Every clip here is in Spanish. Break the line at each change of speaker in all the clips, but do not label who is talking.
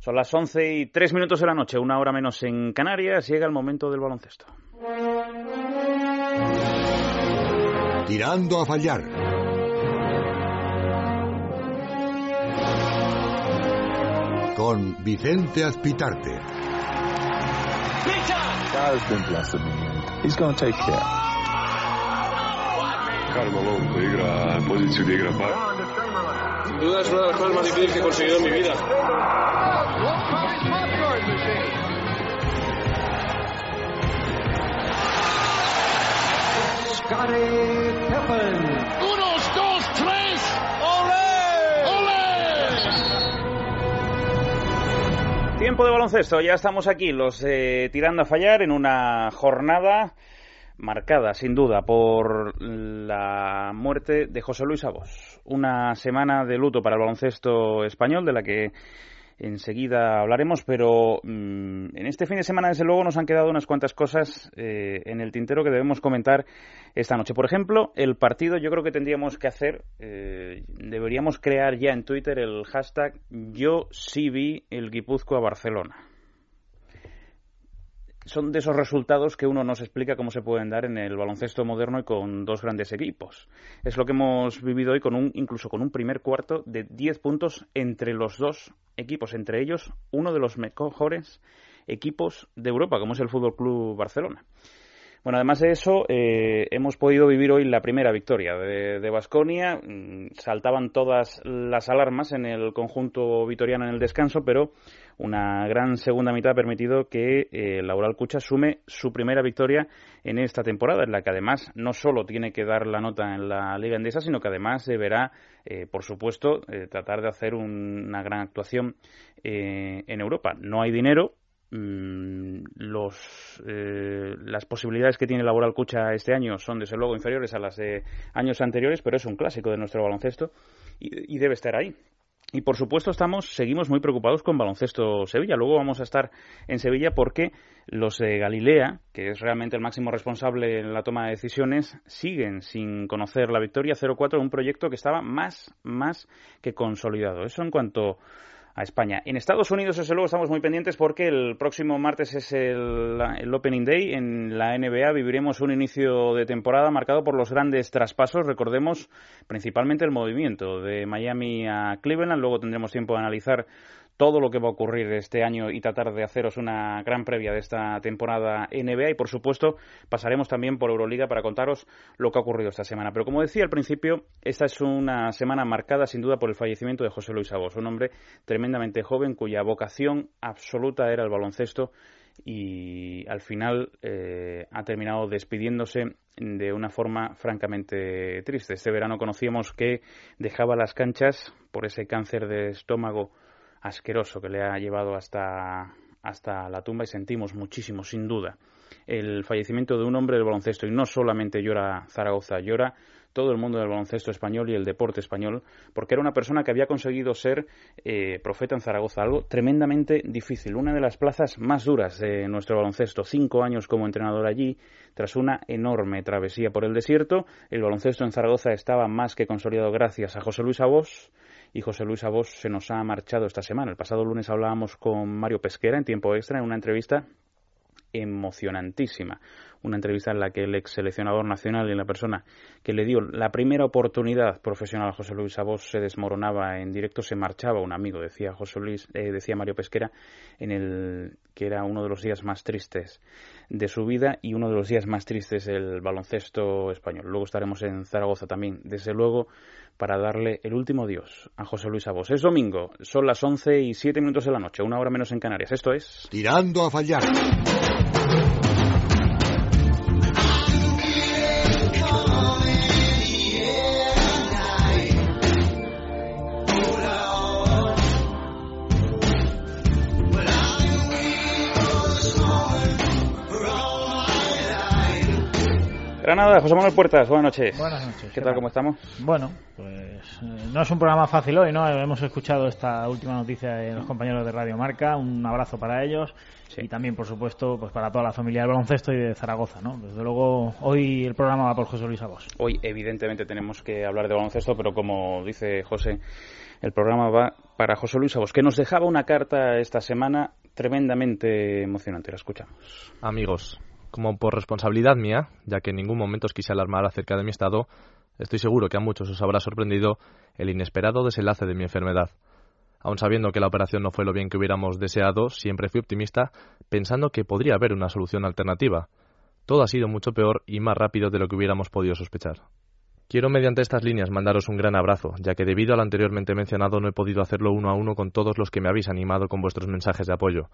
Son las 11 y 3 minutos de la noche, una hora menos en Canarias, llega el momento del baloncesto.
Tirando a fallar. Con Vicente Azpitarte.
God's been blessing me and he's going to take care.
Karl Malone en posición de igra par.
Sin duda es una de las cosas más difíciles que he conseguido en mi vida.
Unos, dos, tres. ¡Ole! ¡Ole!
Tiempo de baloncesto, ya estamos aquí, los eh, tirando a fallar en una jornada marcada, sin duda, por la muerte de José Luis Abos. Una semana de luto para el baloncesto español, de la que enseguida hablaremos, pero mmm, en este fin de semana, desde luego, nos han quedado unas cuantas cosas eh, en el tintero que debemos comentar esta noche. Por ejemplo, el partido, yo creo que tendríamos que hacer, eh, deberíamos crear ya en Twitter el hashtag Yo sí el Barcelona son de esos resultados que uno no se explica cómo se pueden dar en el baloncesto moderno y con dos grandes equipos. Es lo que hemos vivido hoy con un incluso con un primer cuarto de 10 puntos entre los dos equipos, entre ellos uno de los mejores equipos de Europa, como es el Fútbol Club Barcelona. Bueno, además de eso, eh, hemos podido vivir hoy la primera victoria de Basconia. Mm, saltaban todas las alarmas en el conjunto vitoriano en el descanso, pero una gran segunda mitad ha permitido que eh, Laura Cucha sume su primera victoria en esta temporada, en la que además no solo tiene que dar la nota en la Liga Endesa, sino que además deberá, eh, por supuesto, eh, tratar de hacer un, una gran actuación eh, en Europa. No hay dinero, los, eh, las posibilidades que tiene Laboral Cucha este año son desde luego inferiores a las de años anteriores, pero es un clásico de nuestro baloncesto y, y debe estar ahí. Y por supuesto estamos, seguimos muy preocupados con baloncesto Sevilla. Luego vamos a estar en Sevilla porque los de Galilea, que es realmente el máximo responsable en la toma de decisiones, siguen sin conocer la victoria 0-4 en un proyecto que estaba más, más que consolidado. Eso en cuanto a España. En Estados Unidos, desde luego, estamos muy pendientes porque el próximo martes es el, el, Opening Day. En la NBA viviremos un inicio de temporada marcado por los grandes traspasos. Recordemos principalmente el movimiento de Miami a Cleveland. Luego tendremos tiempo de analizar todo lo que va a ocurrir este año y tratar de haceros una gran previa de esta temporada NBA y por supuesto pasaremos también por Euroliga para contaros lo que ha ocurrido esta semana. Pero como decía al principio, esta es una semana marcada sin duda por el fallecimiento de José Luis Abos, un hombre tremendamente joven cuya vocación absoluta era el baloncesto y al final eh, ha terminado despidiéndose de una forma francamente triste. Este verano conocíamos que dejaba las canchas por ese cáncer de estómago asqueroso que le ha llevado hasta, hasta la tumba y sentimos muchísimo, sin duda, el fallecimiento de un hombre del baloncesto. Y no solamente llora Zaragoza, llora todo el mundo del baloncesto español y el deporte español, porque era una persona que había conseguido ser eh, profeta en Zaragoza, algo tremendamente difícil, una de las plazas más duras de nuestro baloncesto, cinco años como entrenador allí, tras una enorme travesía por el desierto, el baloncesto en Zaragoza estaba más que consolidado gracias a José Luis Abos, y José Luis Abos se nos ha marchado esta semana. El pasado lunes hablábamos con Mario Pesquera en tiempo extra en una entrevista emocionantísima. Una entrevista en la que el ex seleccionador nacional y la persona que le dio la primera oportunidad profesional a José Luis Abos se desmoronaba en directo, se marchaba un amigo, decía José Luis, eh, decía Mario Pesquera, en el que era uno de los días más tristes de su vida y uno de los días más tristes del baloncesto español. Luego estaremos en Zaragoza también, desde luego, para darle el último adiós a José Luis Abos. Es domingo, son las 11 y 7 minutos de la noche, una hora menos en Canarias. Esto es...
Tirando a fallar.
Granada, José Manuel Puertas, buenas noches.
Buenas noches.
¿Qué tal, cómo estamos?
Bueno, pues eh, no es un programa fácil hoy, ¿no? Hemos escuchado esta última noticia de los compañeros de Radio Marca, un abrazo para ellos sí. y también, por supuesto, pues para toda la familia del baloncesto y de Zaragoza, ¿no? Desde luego, hoy el programa va por José Luis Abos.
Hoy, evidentemente, tenemos que hablar de baloncesto, pero como dice José, el programa va para José Luis Abos, que nos dejaba una carta esta semana tremendamente emocionante. La escuchamos.
Amigos, como por responsabilidad mía, ya que en ningún momento os quise alarmar acerca de mi estado, estoy seguro que a muchos os habrá sorprendido el inesperado desenlace de mi enfermedad. Aun sabiendo que la operación no fue lo bien que hubiéramos deseado, siempre fui optimista, pensando que podría haber una solución alternativa. Todo ha sido mucho peor y más rápido de lo que hubiéramos podido sospechar. Quiero mediante estas líneas mandaros un gran abrazo, ya que debido al anteriormente mencionado no he podido hacerlo uno a uno con todos los que me habéis animado con vuestros mensajes de apoyo.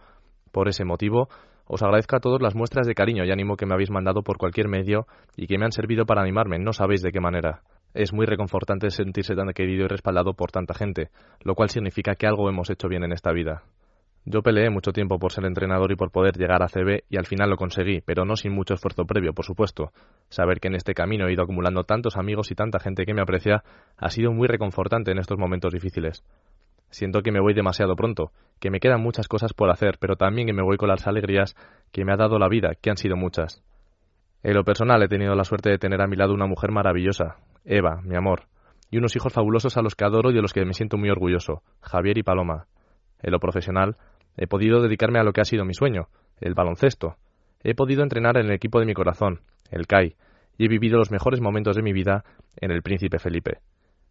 Por ese motivo, os agradezco a todos las muestras de cariño y ánimo que me habéis mandado por cualquier medio y que me han servido para animarme, no sabéis de qué manera. Es muy reconfortante sentirse tan querido y respaldado por tanta gente, lo cual significa que algo hemos hecho bien en esta vida. Yo peleé mucho tiempo por ser entrenador y por poder llegar a CB y al final lo conseguí, pero no sin mucho esfuerzo previo, por supuesto. Saber que en este camino he ido acumulando tantos amigos y tanta gente que me aprecia ha sido muy reconfortante en estos momentos difíciles. Siento que me voy demasiado pronto, que me quedan muchas cosas por hacer, pero también que me voy con las alegrías que me ha dado la vida, que han sido muchas. En lo personal he tenido la suerte de tener a mi lado una mujer maravillosa, Eva, mi amor, y unos hijos fabulosos a los que adoro y de los que me siento muy orgulloso, Javier y Paloma. En lo profesional, he podido dedicarme a lo que ha sido mi sueño, el baloncesto. He podido entrenar en el equipo de mi corazón, el CAI, y he vivido los mejores momentos de mi vida en el Príncipe Felipe.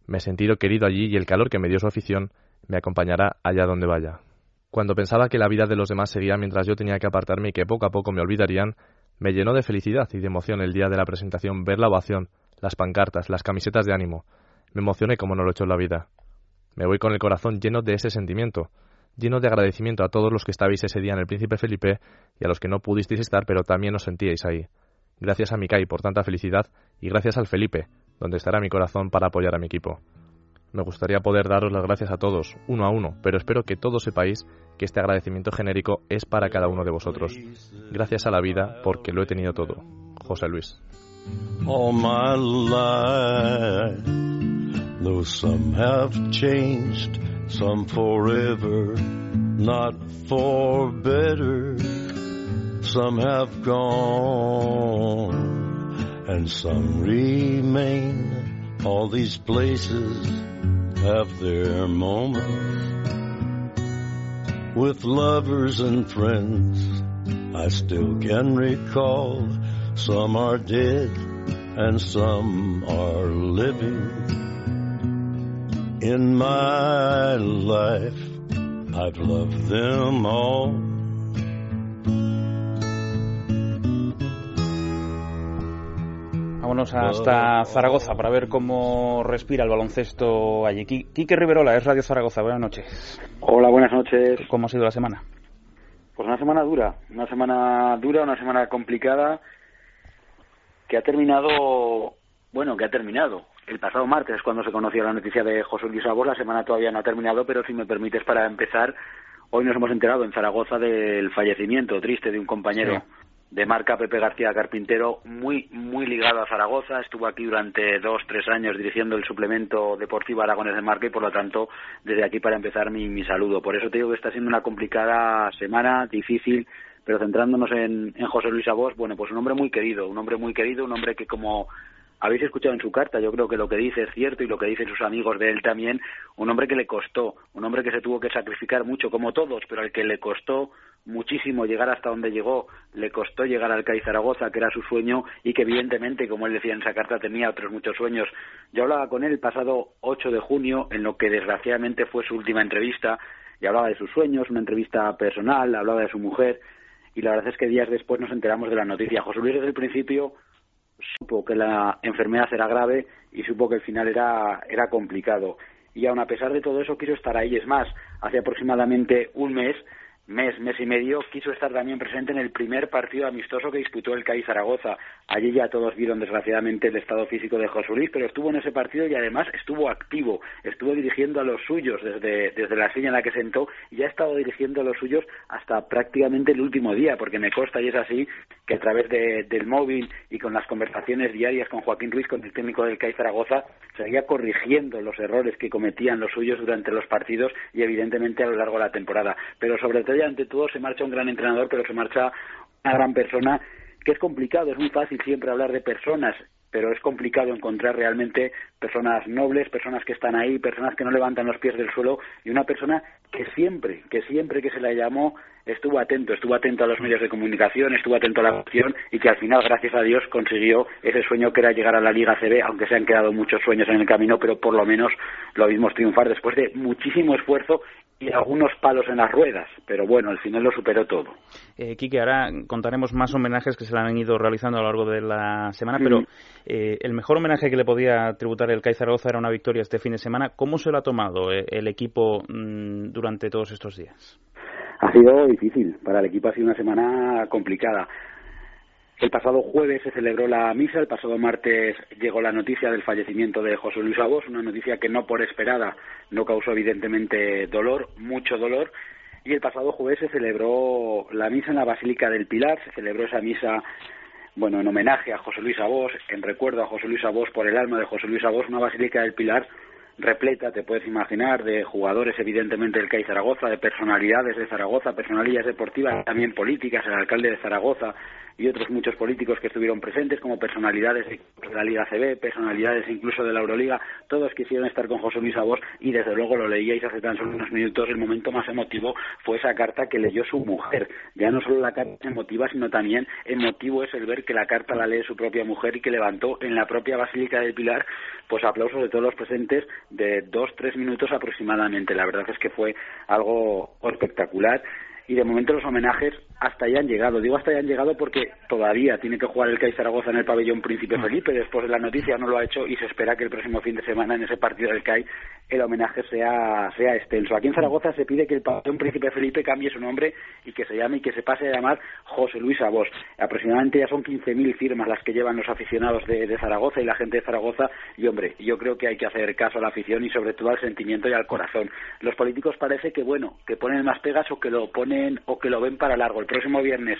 Me he sentido querido allí y el calor que me dio su afición me acompañará allá donde vaya. Cuando pensaba que la vida de los demás seguía mientras yo tenía que apartarme y que poco a poco me olvidarían, me llenó de felicidad y de emoción el día de la presentación ver la ovación, las pancartas, las camisetas de ánimo. Me emocioné como no lo he hecho en la vida. Me voy con el corazón lleno de ese sentimiento, lleno de agradecimiento a todos los que estabais ese día en el Príncipe Felipe y a los que no pudisteis estar pero también os sentíais ahí. Gracias a Mikai por tanta felicidad y gracias al Felipe, donde estará mi corazón para apoyar a mi equipo. Me gustaría poder daros las gracias a todos, uno a uno, pero espero que todos sepáis que este agradecimiento genérico es para cada uno de vosotros. Gracias a la vida porque lo he tenido todo. José Luis.
my life. Though some have changed, some forever, not for better. Some have gone, and some remain. All these places have their moments. With lovers and friends, I still can recall. Some are dead and some are living. In my life, I've loved them all.
Vámonos hasta Zaragoza para ver cómo respira el baloncesto allí. Qui- Quique Riverola, es Radio Zaragoza. Buenas noches.
Hola, buenas noches.
¿Cómo ha sido la semana?
Pues una semana dura, una semana dura, una semana complicada que ha terminado, bueno, que ha terminado. El pasado martes, cuando se conoció la noticia de José Luis Abos, la semana todavía no ha terminado, pero si me permites para empezar, hoy nos hemos enterado en Zaragoza del fallecimiento triste de un compañero de marca Pepe García Carpintero, muy muy ligado a Zaragoza, estuvo aquí durante dos, tres años dirigiendo el suplemento deportivo Aragones de Marca y por lo tanto desde aquí para empezar mi, mi saludo. Por eso te digo que está siendo una complicada semana, difícil, pero centrándonos en, en José Luis Abos, bueno, pues un hombre muy querido, un hombre muy querido, un hombre que como habéis escuchado en su carta, yo creo que lo que dice es cierto y lo que dicen sus amigos de él también, un hombre que le costó, un hombre que se tuvo que sacrificar mucho, como todos, pero al que le costó muchísimo llegar hasta donde llegó, le costó llegar al CAI Zaragoza, que era su sueño, y que evidentemente, como él decía en esa carta, tenía otros muchos sueños. Yo hablaba con él el pasado 8 de junio, en lo que desgraciadamente fue su última entrevista, y hablaba de sus sueños, una entrevista personal, hablaba de su mujer, y la verdad es que días después nos enteramos de la noticia. José Luis desde el principio supo que la enfermedad era grave y supo que el final era, era complicado. Y aun a pesar de todo eso quiso estar ahí. Es más, hace aproximadamente un mes, mes, mes y medio, quiso estar también presente en el primer partido amistoso que disputó el CAI Zaragoza. Allí ya todos vieron desgraciadamente el estado físico de José Luis, pero estuvo en ese partido y además estuvo activo, estuvo dirigiendo a los suyos desde, desde la silla en la que sentó y ha estado dirigiendo a los suyos hasta prácticamente el último día, porque me consta y es así que a través de, del móvil y con las conversaciones diarias con Joaquín Ruiz, con el técnico del CAI Zaragoza, seguía corrigiendo los errores que cometían los suyos durante los partidos y evidentemente a lo largo de la temporada. Pero sobre todo y ante todo se marcha un gran entrenador, pero se marcha una gran persona, que es complicado, es muy fácil siempre hablar de personas, pero es complicado encontrar realmente personas nobles, personas que están ahí, personas que no levantan los pies del suelo y una persona que siempre, que siempre que se la llamó estuvo atento, estuvo atento a los medios de comunicación, estuvo atento a la acción y que al final, gracias a Dios, consiguió ese sueño que era llegar a la Liga CB, aunque se han quedado muchos sueños en el camino, pero por lo menos lo vimos triunfar después de muchísimo esfuerzo y algunos palos en las ruedas, pero bueno, al final lo superó todo.
Eh, Quique, ahora contaremos más homenajes que se le han ido realizando a lo largo de la semana, pero eh, el mejor homenaje que le podía tributar el CAI Zaragoza era una victoria este fin de semana. ¿Cómo se lo ha tomado eh, el equipo mm, durante todos estos días?
Ha sido difícil, para el equipo ha sido una semana complicada. El pasado jueves se celebró la misa, el pasado martes llegó la noticia del fallecimiento de José Luis Abos, una noticia que no por esperada no causó evidentemente dolor, mucho dolor, y el pasado jueves se celebró la misa en la Basílica del Pilar, se celebró esa misa bueno, en homenaje a José Luis Abos, en recuerdo a José Luis Abos por el alma de José Luis Abos, una Basílica del Pilar repleta, te puedes imaginar, de jugadores evidentemente del CAI Zaragoza, de personalidades de Zaragoza, personalidades deportivas, también políticas, el alcalde de Zaragoza y otros muchos políticos que estuvieron presentes como personalidades de la Liga CB, personalidades incluso de la Euroliga, todos quisieron estar con José Luis Abos y desde luego lo leíais hace tan solo unos minutos, el momento más emotivo fue esa carta que leyó su mujer. Ya no solo la carta emotiva, sino también emotivo es el ver que la carta la lee su propia mujer y que levantó en la propia Basílica del Pilar pues aplausos de todos los presentes de dos, tres minutos aproximadamente. La verdad es que fue algo espectacular y de momento los homenajes hasta allá han llegado. Digo hasta allá han llegado porque todavía tiene que jugar el CAI Zaragoza en el pabellón Príncipe Felipe. Después de la noticia no lo ha hecho y se espera que el próximo fin de semana en ese partido del CAI el homenaje sea, sea extenso. Aquí en Zaragoza se pide que el pabellón Príncipe Felipe cambie su nombre y que se llame y que se pase a llamar José Luis Abos. Aproximadamente ya son 15.000 firmas las que llevan los aficionados de, de Zaragoza y la gente de Zaragoza. Y hombre, yo creo que hay que hacer caso a la afición y sobre todo al sentimiento y al corazón. Los políticos parece que, bueno, que ponen más pegas o que lo ponen o que lo ven para largo. El próximo viernes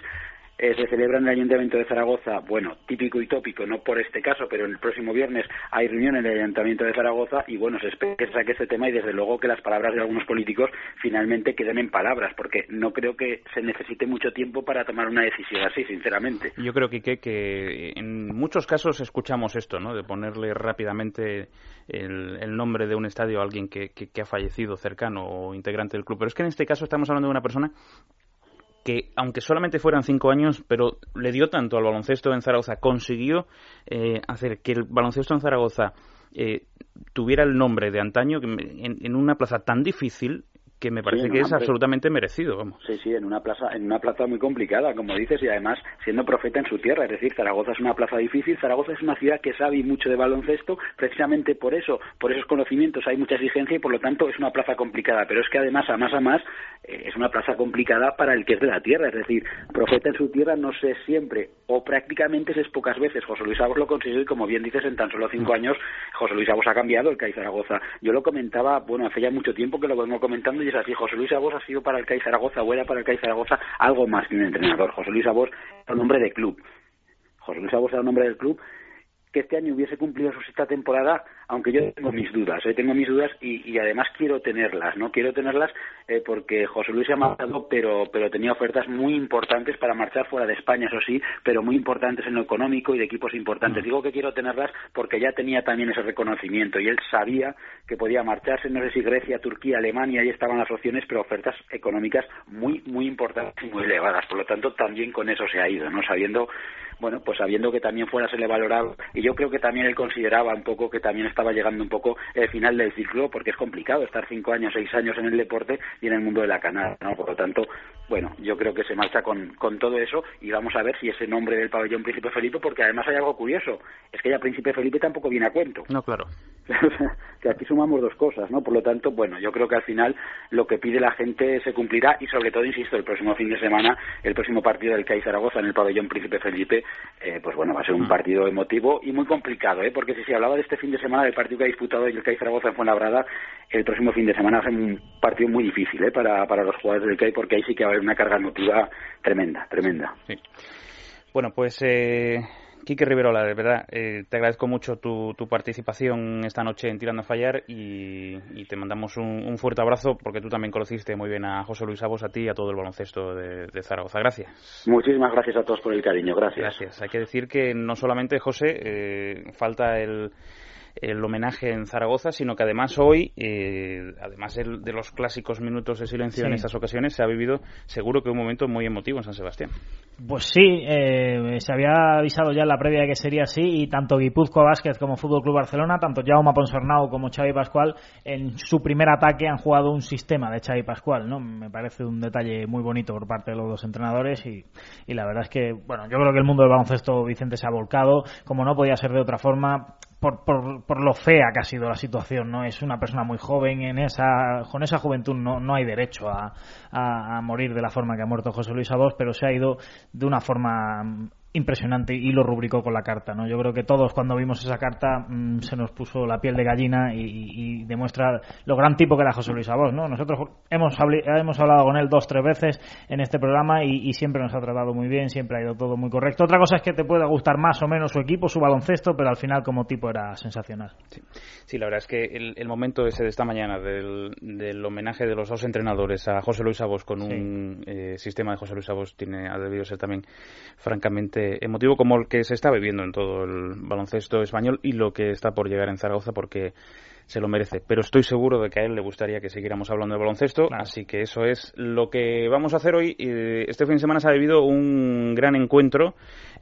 eh, se celebra en el Ayuntamiento de Zaragoza, bueno, típico y tópico, no por este caso, pero el próximo viernes hay reunión en el Ayuntamiento de Zaragoza y bueno, se espera que saque este tema y desde luego que las palabras de algunos políticos finalmente queden en palabras, porque no creo que se necesite mucho tiempo para tomar una decisión así, sinceramente.
Yo creo, que que en muchos casos escuchamos esto, ¿no? De ponerle rápidamente el, el nombre de un estadio a alguien que, que, que ha fallecido cercano o integrante del club, pero es que en este caso estamos hablando de una persona que aunque solamente fueran cinco años, pero le dio tanto al baloncesto en Zaragoza, consiguió eh, hacer que el baloncesto en Zaragoza eh, tuviera el nombre de antaño en, en, una plaza tan difícil que me parece
sí,
que es absolutamente merecido, vamos.
Sí, sí, en una plaza, en una plaza muy complicada, como dices, y además siendo profeta en su tierra, es decir, Zaragoza es una plaza difícil, Zaragoza es una ciudad que sabe mucho de baloncesto, precisamente por eso, por esos conocimientos hay mucha exigencia y por lo tanto es una plaza complicada, pero es que además a más a más eh, es una plaza complicada para el que es de la tierra, es decir, profeta en su tierra no sé siempre o prácticamente es pocas veces. José Luis Abos lo consiguió y como bien dices, en tan solo cinco años José Luis Abos ha cambiado el CAI Zaragoza. Yo lo comentaba, bueno, hace ya mucho tiempo que lo vengo comentando y José Luis Abos ha sido para el CAI Zaragoza o era para el CAI Zaragoza algo más que un entrenador. José Luis Abos era un hombre de club. José Luis Abos era un hombre del club que este año hubiese cumplido su sexta temporada, aunque yo tengo mis dudas, ¿eh? tengo mis dudas y, y, además quiero tenerlas, ¿no? Quiero tenerlas eh, porque José Luis se ha marchado, pero, pero tenía ofertas muy importantes para marchar fuera de España, eso sí, pero muy importantes en lo económico y de equipos importantes. Digo que quiero tenerlas porque ya tenía también ese reconocimiento y él sabía que podía marcharse, no sé si Grecia, Turquía, Alemania, ahí estaban las opciones, pero ofertas económicas muy, muy importantes y muy elevadas. Por lo tanto, también con eso se ha ido, ¿no? Sabiendo bueno, pues sabiendo que también fuera se le valoraba, y yo creo que también él consideraba un poco que también estaba llegando un poco el final del ciclo, porque es complicado estar cinco años, seis años en el deporte y en el mundo de la canal, ¿no? Por lo tanto, bueno, yo creo que se marcha con, con todo eso y vamos a ver si ese nombre del pabellón Príncipe Felipe, porque además hay algo curioso, es que ya Príncipe Felipe tampoco viene a cuento.
No, claro.
que aquí sumamos dos cosas, ¿no? Por lo tanto, bueno, yo creo que al final lo que pide la gente se cumplirá y sobre todo, insisto, el próximo fin de semana, el próximo partido del CAI Zaragoza en el pabellón Príncipe Felipe, eh, pues bueno, va a ser un partido emotivo y muy complicado, ¿eh? Porque si se hablaba de este fin de semana del partido que ha disputado el CAI Zaragoza en Fuenlabrada, el próximo fin de semana va a ser un partido muy difícil, ¿eh? Para, para los jugadores del CAI porque ahí sí que va a haber una carga emotiva tremenda, tremenda.
Sí. Bueno, pues... Eh Quique Riverola, de verdad, eh, te agradezco mucho tu, participación esta noche en Tirando a Fallar y, te mandamos un, fuerte abrazo porque tú también conociste muy bien a José Luis Abos, a ti y a todo el baloncesto de, Zaragoza. Gracias.
Muchísimas gracias a todos por el cariño. Gracias.
Gracias. Hay que decir que no solamente, José, eh, falta el el homenaje en Zaragoza, sino que además hoy, eh, además de los clásicos minutos de silencio en estas ocasiones, se ha vivido seguro que un momento muy emotivo en San Sebastián.
Pues sí, eh, se había avisado ya en la previa de que sería así y tanto Guipúzcoa Vázquez como Fútbol Club Barcelona, tanto Jaume Ponsarnau como Xavi Pascual, en su primer ataque han jugado un sistema de Xavi Pascual, ¿no? Me parece un detalle muy bonito por parte de los dos entrenadores y, y la verdad es que, bueno, yo creo que el mundo del baloncesto Vicente se ha volcado, como no podía ser de otra forma, por, por, por, lo fea que ha sido la situación, ¿no? Es una persona muy joven, en esa, con esa juventud no, no hay derecho a, morir de la forma que ha muerto José Luis Abos, pero se ha ido de una forma impresionante y lo rubricó con la carta. ¿no? Yo creo que todos cuando vimos esa carta mm, se nos puso la piel de gallina y, demuestra lo gran tipo que era José Luis Abos. ¿no? Nosotros hemos, hemos hablado con él dos tres veces en este programa y, siempre nos ha tratado muy bien, siempre ha ido todo muy correcto. Otra cosa es que te pueda gustar más o menos su equipo, su baloncesto, pero al final como tipo era sensacional.
Sí, la verdad es que el, momento ese de esta mañana del, homenaje de los dos entrenadores a José Luis Abos con un eh, sistema de José Luis Abos tiene, ha debido ser también francamente emotivo como el que se está viviendo en todo el baloncesto español y lo que está por llegar en Zaragoza porque se lo merece. Pero estoy seguro de que a él le gustaría que siguiéramos hablando de baloncesto, así que eso es lo que vamos a hacer hoy. Este fin de semana se ha vivido un gran encuentro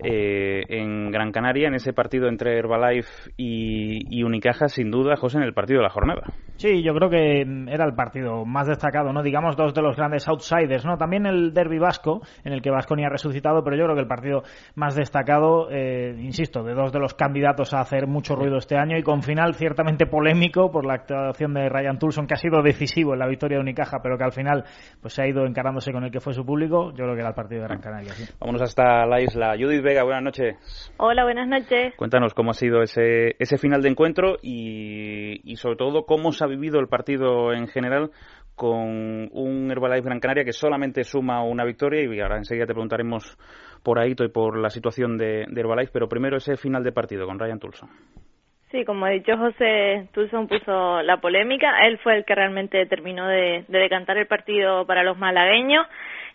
eh, en Gran Canaria, en ese partido entre Herbalife y, Unicaja, sin duda, José, en el partido de la jornada.
Sí, yo creo que era el partido más destacado, ¿no? Digamos dos de los grandes outsiders, ¿no? También el derby vasco, en el que Vasconia ha resucitado, pero yo creo que el partido más destacado, eh, insisto, de dos de los candidatos a hacer mucho ruido este año y con final ciertamente polémico por la actuación de Ryan Tulson, que ha sido decisivo en la victoria de Unicaja, pero que al final pues se ha ido encarándose con el que fue su público, yo creo que era el partido de Gran Canaria.
Vámonos hasta la isla. Judith Vega, buenas noches.
Hola, buenas noches.
Cuéntanos cómo ha sido ese, ese final de encuentro y, y sobre todo cómo se ha vivido el partido en general con un Herbalife Gran Canaria que solamente suma una victoria y ahora enseguida te preguntaremos por Aito y por la situación de, de Herbalife, pero primero ese final de partido con Ryan Tulson.
Sí, como ha dicho José, Tulson puso la polémica, él fue el que realmente terminó de, de decantar el partido para los malagueños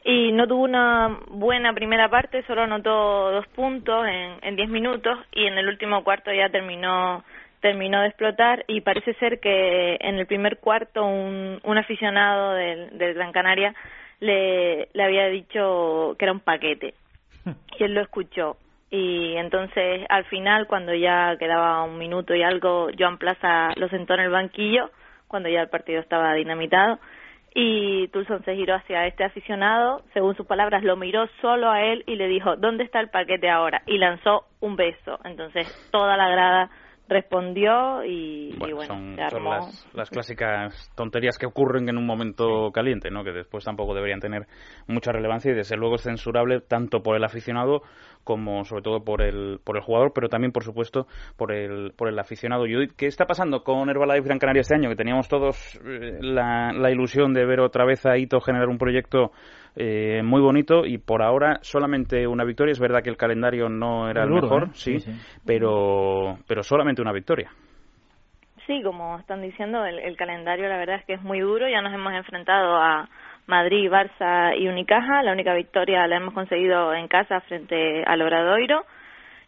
y no tuvo una buena primera parte, solo anotó dos puntos en, en diez minutos y en el último cuarto ya terminó terminó de explotar y parece ser que en el primer cuarto un, un aficionado del, del Gran Canaria le, le había dicho que era un paquete y él lo escuchó y entonces al final cuando ya quedaba un minuto y algo Joan Plaza lo sentó en el banquillo cuando ya el partido estaba dinamitado y Tulson se giró hacia este aficionado, según sus palabras, lo miró solo a él y le dijo, ¿dónde está el paquete ahora? Y lanzó un beso. Entonces toda la grada respondió y bueno,
son, las, las, clásicas tonterías que ocurren en un momento caliente, ¿no? que después tampoco deberían tener mucha relevancia y desde luego es censurable tanto por el aficionado como sobre todo por el, por el jugador, pero también por supuesto por el, por el aficionado. ¿qué está pasando con Herbalife Gran Canaria este año? Que teníamos todos eh, la, la ilusión de ver otra vez a Ito generar un proyecto eh, muy bonito y por ahora solamente una victoria. Es verdad que el calendario no era el mejor, ¿eh? sí, Pero, pero solamente una victoria.
Sí, como están diciendo, el, calendario la verdad es que es muy duro. Ya nos hemos enfrentado a Madrid, Barça y Unicaja. La única victoria la hemos conseguido en casa frente al Obradoiro.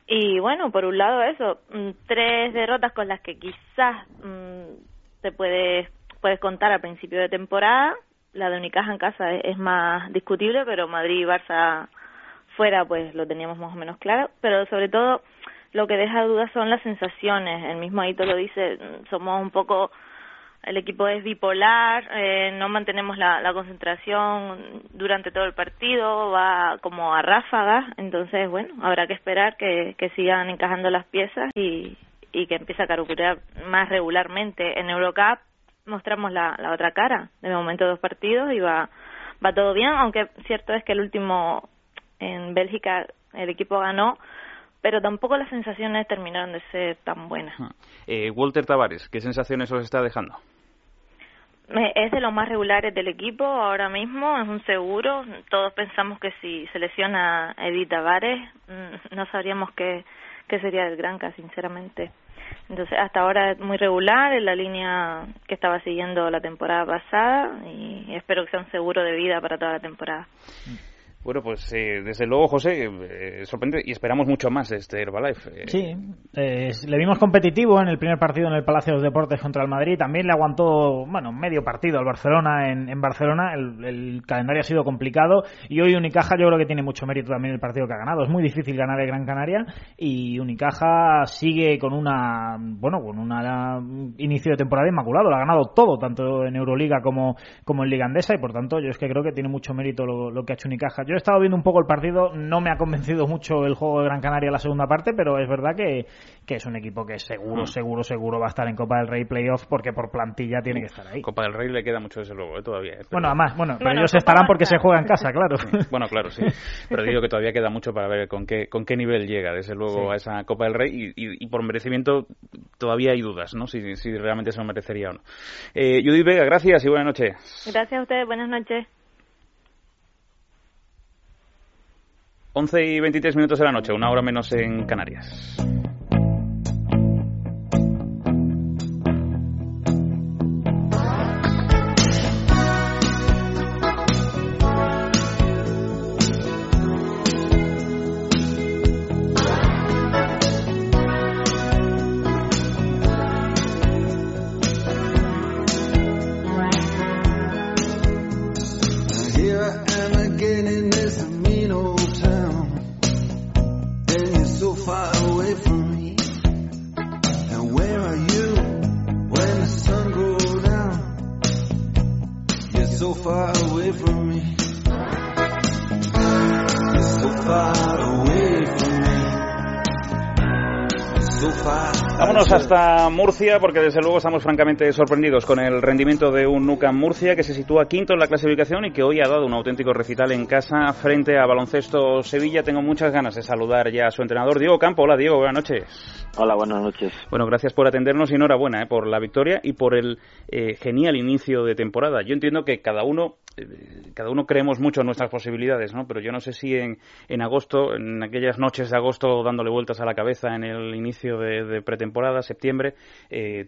Y bueno, por un lado eso, mm, tres derrotas con las que quizás mm, te puedes, puedes contar a principio de temporada, la de Unicaja en casa es, más discutible, pero Madrid y Barça fuera pues lo teníamos más o menos claro, pero sobre todo lo que deja dudas son las sensaciones, el mismo Aito lo dice, somos un poco el equipo es bipolar, eh, no mantenemos la, la concentración durante todo el partido, va como a ráfagas, entonces bueno, habrá que esperar que, sigan encajando las piezas y, y que empiece a carburar más regularmente en Eurocup mostramos la, la otra cara. De momento dos partidos y va, va todo bien, aunque cierto es que el último en Bélgica el equipo ganó, pero tampoco las sensaciones terminaron de ser tan buenas. Ah.
Eh, Walter Tavares, ¿qué sensaciones os está dejando?
Es de los más regulares del equipo ahora mismo, es un seguro. Todos pensamos que si se lesiona Edith Tavares, mm, no sabríamos qué, que sería del Granca, sinceramente. Entonces, hasta ahora es muy regular, en la línea que estaba siguiendo la temporada pasada y espero que sea un seguro de vida para toda la temporada.
Bueno, pues eh, desde luego, José, eh, sorprende y esperamos mucho más de este Herbalife.
Eh. Sí, le vimos competitivo en el primer partido en el Palacio de los Deportes contra el Madrid. También le aguantó, bueno, medio partido al Barcelona en, Barcelona. El, calendario ha sido complicado y hoy Unicaja yo creo que tiene mucho mérito también el partido que ha ganado. Es muy difícil ganar el Gran Canaria y Unicaja sigue con una, bueno, con un inicio de temporada inmaculado. Lo ha ganado todo, tanto en Euroliga como, como en Liga Andesa y por tanto yo es que creo que tiene mucho mérito lo, que ha hecho Unicaja he estado viendo un poco el partido, no me ha convencido mucho el juego de Gran Canaria la segunda parte, pero es verdad que, es un equipo que seguro, mm. seguro, seguro va a estar en Copa del Rey playoff porque por plantilla tiene que estar ahí.
Copa del Rey le queda mucho desde luego, ¿eh? todavía. ¿eh?
Bueno, además, bueno, pero ellos estarán porque se juega en casa, claro.
Bueno, claro, sí. Pero digo que todavía queda mucho para ver con qué, con qué nivel llega, desde luego, a esa Copa del Rey y, por merecimiento todavía hay dudas, ¿no? Si, si realmente se lo merecería o no. Eh, Judith Vega, gracias y buenas noches.
Gracias a ustedes, buenas noches.
11 y 23 minutos de la noche, una hora menos en Canarias. far away from hasta Murcia porque desde luego estamos francamente sorprendidos con el rendimiento de un Nucam Murcia que se sitúa quinto en la clasificación y que hoy ha dado un auténtico recital en casa frente a Baloncesto Sevilla. Tengo muchas ganas de saludar ya a su entrenador Diego Campo. Hola Diego, buenas noches.
Hola, buenas noches.
Bueno, gracias por atendernos y enhorabuena eh, por la victoria y por el eh, genial inicio de temporada. Yo entiendo que cada uno cada uno creemos mucho en nuestras posibilidades, ¿no? Pero yo no sé si en, en agosto, en aquellas noches de agosto dándole vueltas a la cabeza en el inicio de, pretemporada, septiembre,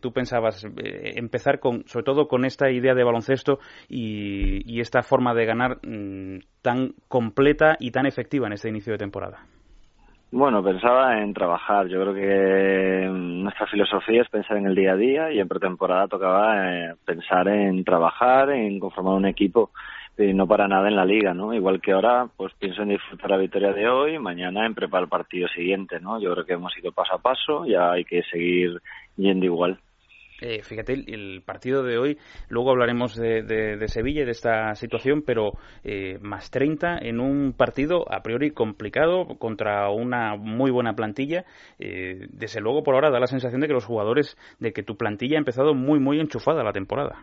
tú pensabas empezar con, sobre todo con esta idea de baloncesto y, esta forma de ganar mm, tan completa y tan efectiva en este inicio de temporada.
Bueno, pensaba en trabajar. Yo creo que nuestra filosofía es pensar en el día a día y en pretemporada tocaba eh, pensar en trabajar, en conformar un equipo y no para nada en la liga, ¿no? Igual que ahora, pues pienso en disfrutar la victoria de hoy, mañana en preparar el partido siguiente, ¿no? Yo creo que hemos ido paso a paso, ya hay que seguir yendo igual.
Eh, fíjate, el, partido de hoy, luego hablaremos de, Sevilla y de esta situación, pero eh, más 30 en un partido a priori complicado contra una muy buena plantilla. Eh, desde luego, por ahora da la sensación de que los jugadores, de que tu plantilla ha empezado muy, muy enchufada la temporada.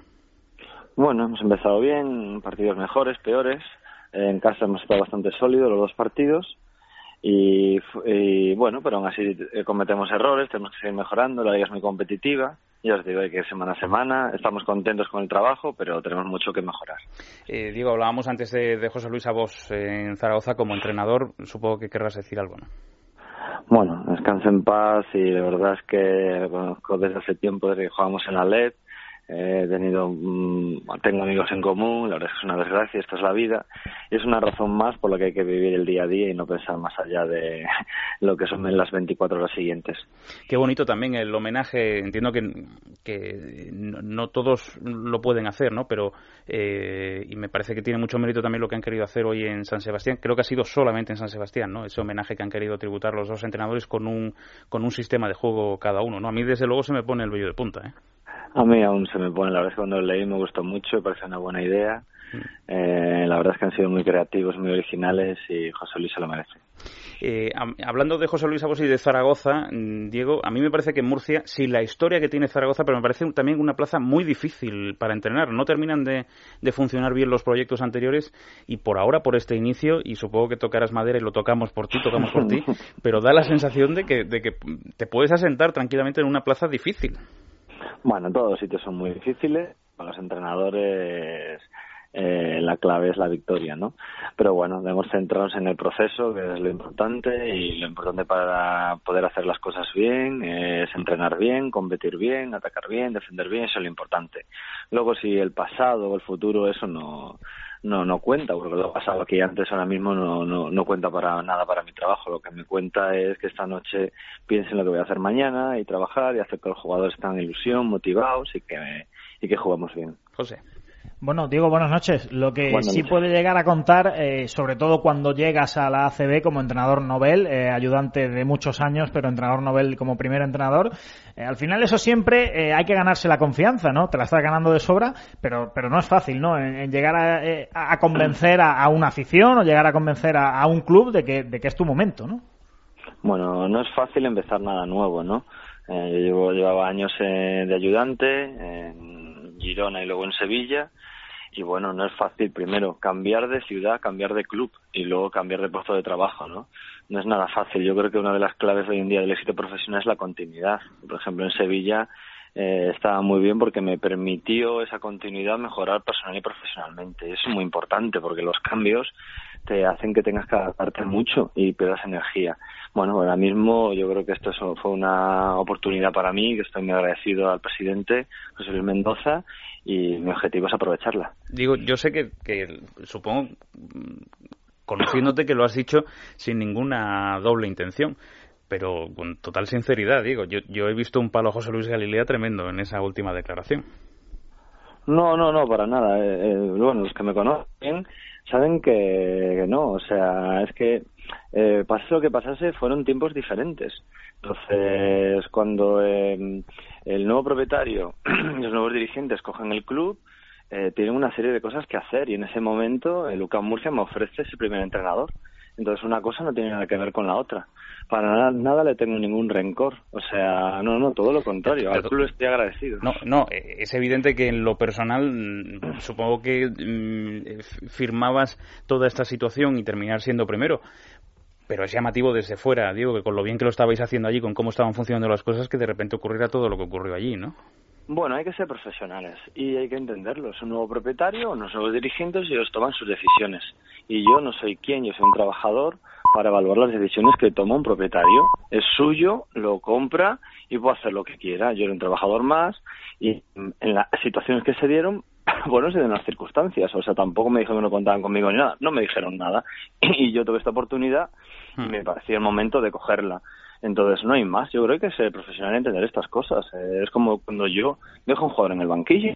Bueno, hemos empezado bien, partidos mejores, peores. En casa hemos estado bastante sólidos los dos partidos. Y, y, bueno, pero aún así cometemos errores, tenemos que seguir mejorando, la liga es muy competitiva ya os digo, que semana a semana estamos contentos con el trabajo, pero tenemos mucho que mejorar.
Eh, Diego, hablábamos antes de, José Luis Abos en Zaragoza como entrenador. Supongo que querrás decir algo, ¿no?
Bueno, descanse en paz y la verdad es que conozco desde hace tiempo desde que jugamos en la LED he tenido mm, tengo amigos en común la verdad es que es una desgracia esto es la vida. Y es una razón más por la que hay que vivir el día a día y no pensar más allá de lo que son las 24 horas siguientes.
Qué bonito también el homenaje entiendo que, que no, todos lo pueden hacer no pero eh, y me parece que tiene mucho mérito también lo que han querido hacer hoy en San Sebastián. Creo que ha sido solamente en San Sebastián no ese homenaje que han querido tributar los dos entrenadores con un con un sistema de juego cada uno no a mí desde luego se me pone el vello de punta ¿eh?
A mí aún se me pone, la verdad es que cuando lo leí me gustó mucho, me parece una buena idea. Mm. Eh, la verdad es que han sido muy creativos, muy originales y José Luis se lo merece.
Eh, hablando de José Luis Abos y de Zaragoza, mm, Diego, a mí me parece que en Murcia, sí, la historia que tiene Zaragoza, pero me parece también una plaza muy difícil para entrenar. No terminan de, funcionar bien los proyectos anteriores y por ahora, por este inicio, y supongo que tocarás madera y lo tocamos por ti, tocamos por ti, pero da la sensación de que, de que te puedes asentar tranquilamente en una plaza difícil.
Bueno, todos los sitios son muy difíciles. Para los entrenadores eh, la clave es la victoria, ¿no? Pero bueno, debemos centrarnos en el proceso, que es lo importante, y lo importante para poder hacer las cosas bien es entrenar bien, competir bien, atacar bien, defender bien, eso es lo importante. Luego, si el pasado o el futuro, eso no, no, no cuenta, porque lo pasado aquí antes ahora mismo no, no, no cuenta para nada para mi trabajo. Lo que me cuenta es que esta noche piense en lo que voy a hacer mañana y trabajar y hacer que los jugadores estén ilusión, motivados y que, y que jugamos bien.
José.
Bueno, Diego, buenas noches. Lo que sí puede llegar a contar, eh, sobre todo cuando llegas a la ACB como entrenador Nobel, eh, ayudante de muchos años, pero entrenador Nobel como primer entrenador, eh, al final eso siempre hay que ganarse la confianza, ¿no? Te la estás ganando de sobra, pero, pero no es fácil, ¿no? En, llegar a, convencer a, una afición o llegar a convencer a, un club de que, de que es tu momento, ¿no?
Bueno, no es fácil empezar nada nuevo, ¿no? yo llevo, llevaba años de ayudante Girona y luego en Sevilla y bueno, no es fácil primero cambiar de ciudad, cambiar de club y luego cambiar de puesto de trabajo, ¿no? No es nada fácil. Yo creo que una de las claves hoy en día del éxito profesional es la continuidad. Por ejemplo, en Sevilla eh, estaba muy bien porque me permitió esa continuidad mejorar personal y profesionalmente. Eso es muy importante porque los cambios te hacen que tengas que adaptarte mucho y pierdas energía. Bueno, ahora mismo yo creo que esto fue una oportunidad para mí, que estoy muy agradecido al presidente José Luis Mendoza y mi objetivo es aprovecharla.
Digo, yo sé que, que supongo, conociéndote que lo has dicho sin ninguna doble intención, pero con total sinceridad, digo, yo, yo he visto un palo a José Luis Galilea tremendo en esa última declaración.
No, no, no, para nada. Eh, eh, bueno, los que me conocen saben que, no, o sea, es que eh, pase lo que pasase, fueron tiempos diferentes. Entonces, cuando eh, el nuevo propietario y los nuevos dirigentes cogen el club, eh, tienen una serie de cosas que hacer y en ese momento el Lucas Murcia me ofrece ese primer entrenador. Entonces una cosa no tiene nada que ver con la otra. Para nada, le tengo ningún rencor. O sea, no, no, todo lo contrario. Al club estoy agradecido.
No, no, es evidente que en lo personal mm, supongo que mm, firmabas toda esta situación y terminar siendo primero pero es llamativo desde fuera, digo, que con lo bien que lo estabais haciendo allí, con cómo estaban funcionando las cosas, que de repente ocurriera todo lo que ocurrió allí, ¿no?
Bueno, hay que ser profesionales y hay que entenderlo. Es un nuevo propietario, unos nuevos dirigentes y ellos toman sus decisiones. Y yo no soy quien, yo soy un trabajador para evaluar las decisiones que toma un propietario. Es suyo, lo compra y puede hacer lo que quiera. Yo era un trabajador más y en las situaciones que se dieron, bueno, se dieron las circunstancias. O sea, tampoco me dijeron que no contaban conmigo ni nada. No me dijeron nada. Y yo tuve esta oportunidad y hmm. me parecía el momento de cogerla. Entonces no hay más. Yo creo que ser profesional y entender estas cosas. Eh, es como cuando yo dejo un jugador en el banquillo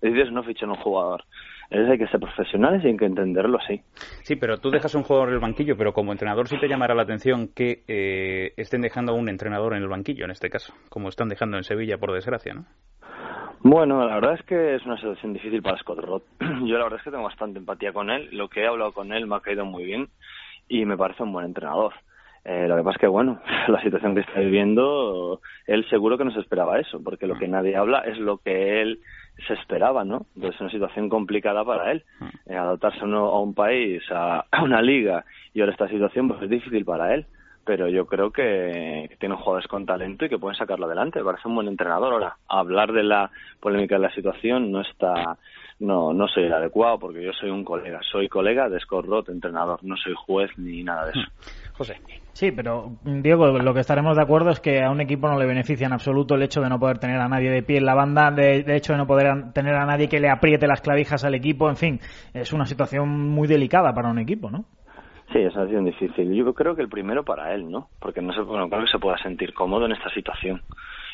y dices no fichen un jugador. Es hay que ser profesionales y hay que entenderlo así.
Sí, pero tú dejas un jugador en el banquillo, pero como entrenador sí te llamará la atención que eh, estén dejando a un entrenador en el banquillo, en este caso, como están dejando en Sevilla, por desgracia, ¿no?
Bueno, la verdad es que es una situación difícil para Scott Roth. Yo la verdad es que tengo bastante empatía con él. Lo que he hablado con él me ha caído muy bien y me parece un buen entrenador. Eh, lo que pasa es que, bueno, la situación que está viviendo, él seguro que no se esperaba eso, porque lo que mm. nadie habla es lo que él se esperaba, ¿no? Entonces es una situación complicada para él. Mm. Eh, adaptarse a un país, a, una liga, y ahora esta situación pues es difícil para él. Pero yo creo que, tiene jugadores con talento y que pueden sacarlo adelante. Parece un buen entrenador. Ahora, hablar de la polémica de la situación no está no, no soy el adecuado porque yo soy un colega. Soy colega de Scott Roth, entrenador. No soy juez ni nada de eso.
Hmm. José.
Sí, pero Diego, lo que estaremos de acuerdo es que a un equipo no le beneficia en absoluto el hecho de no poder tener a nadie de pie en la banda, de, hecho de no poder tener a nadie que le apriete las clavijas al equipo. En fin, es una situación muy delicada para un equipo, ¿no?
Sí, es una situación difícil. Yo creo que el primero para él, ¿no? Porque no sé, bueno, creo que se pueda sentir cómodo en esta situación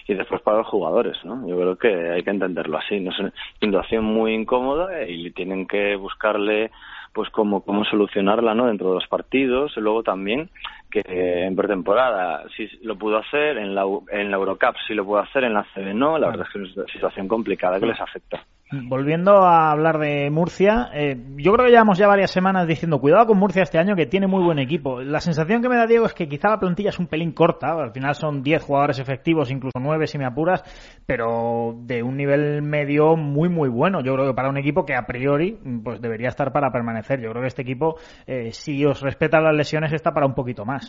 y después para los jugadores, ¿no? Yo creo que hay que entenderlo así, ¿no? Es una situación muy incómoda y tienen que buscarle pues cómo, cómo solucionarla ¿no? dentro de los partidos. Y luego también que en pretemporada sí lo pudo hacer, en la, en la Eurocup sí lo pudo hacer, en la CB no. La verdad es que es una situación complicada que les afecta.
Volviendo a hablar de Murcia, eh, yo creo que llevamos ya varias semanas diciendo cuidado con Murcia este año que tiene muy buen equipo. La sensación que me da Diego es que quizá la plantilla es un pelín corta, al final son 10 jugadores efectivos, incluso 9 si me apuras, pero de un nivel medio muy muy bueno. Yo creo que para un equipo que a priori pues debería estar para permanecer. Yo creo que este equipo, eh, si os respeta las lesiones, está para un poquito más.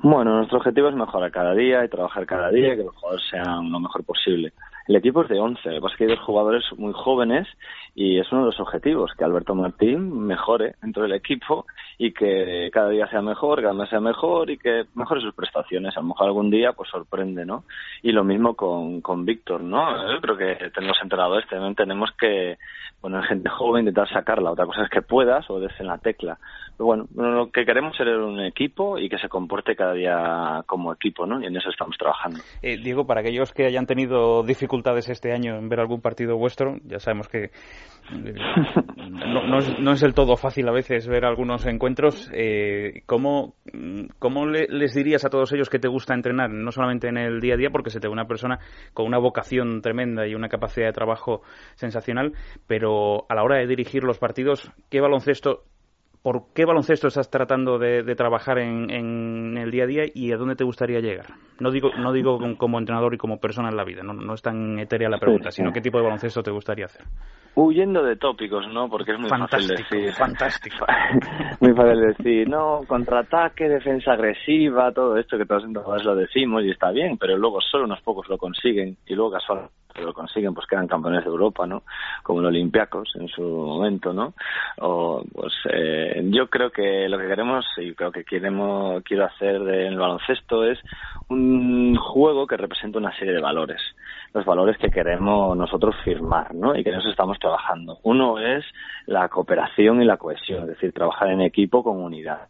Bueno, nuestro objetivo es mejorar cada día y trabajar cada día que los jugadores sean lo mejor posible El equipo es de 11, lo que hay dos jugadores muy jóvenes y es uno de los objetivos, que Alberto Martín mejore dentro del equipo y que cada día sea mejor, cada mes sea mejor y que mejore sus prestaciones. A lo mejor algún día pues sorprende, ¿no? Y lo mismo con, con Víctor, ¿no? Creo que tenemos entrenadores, también tenemos que poner gente joven, intentar sacarla. Otra cosa es que puedas o des en la tecla. Pero bueno, lo que queremos es un equipo y que se comporte cada día como equipo, ¿no? Y en eso estamos trabajando.
Eh, Diego, para aquellos que hayan tenido dificultades este año en ver algún partido vuestro, ya sabemos que no, no, es, el todo fácil a veces ver algunos encuentros. Eh, ¿Cómo, cómo les dirías a todos ellos que te gusta entrenar? No solamente en el día a día, porque se te ve una persona con una vocación tremenda y una capacidad de trabajo sensacional, pero a la hora de dirigir los partidos, ¿qué baloncesto ¿Por qué baloncesto estás tratando de, trabajar en, el día a día y a dónde te gustaría llegar? No digo, no digo como entrenador y como persona en la vida, no, no es tan etérea la pregunta, sino qué tipo de baloncesto te gustaría hacer.
Huyendo de tópicos, ¿no? Porque es muy fácil decir.
Fantástico.
muy fácil decir, no, contraataque, defensa agresiva, todo esto que todos lo decimos y está bien, pero luego solo unos pocos lo consiguen y luego casualmente lo consiguen, pues quedan campeones de Europa, ¿no? Como los Olympiacos en su momento, ¿no? O, pues eh, yo creo que lo que queremos y creo que queremos, quiero hacer en el baloncesto es un juego que representa una serie de valores, los valores que queremos nosotros firmar, ¿no? Y que en estamos trabajando. Uno es la cooperación y la cohesión, es decir, trabajar en equipo con unidad.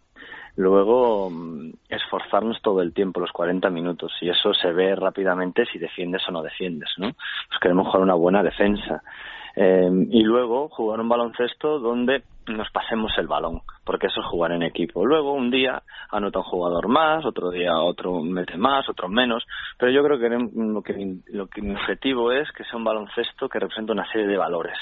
Luego, mm, esforzarnos todo el tiempo, los 40 minutos, y eso se ve rápidamente si defiendes o no defiendes, ¿no? Pues queremos jugar una buena defensa. Eh, y luego jugar un baloncesto donde nos pasemos el balón, porque eso es jugar en equipo. Luego, un día anota un jugador más, otro día otro mete más, otro menos, pero yo creo que lo que, lo que mi objetivo es que sea un baloncesto que represente una serie de valores.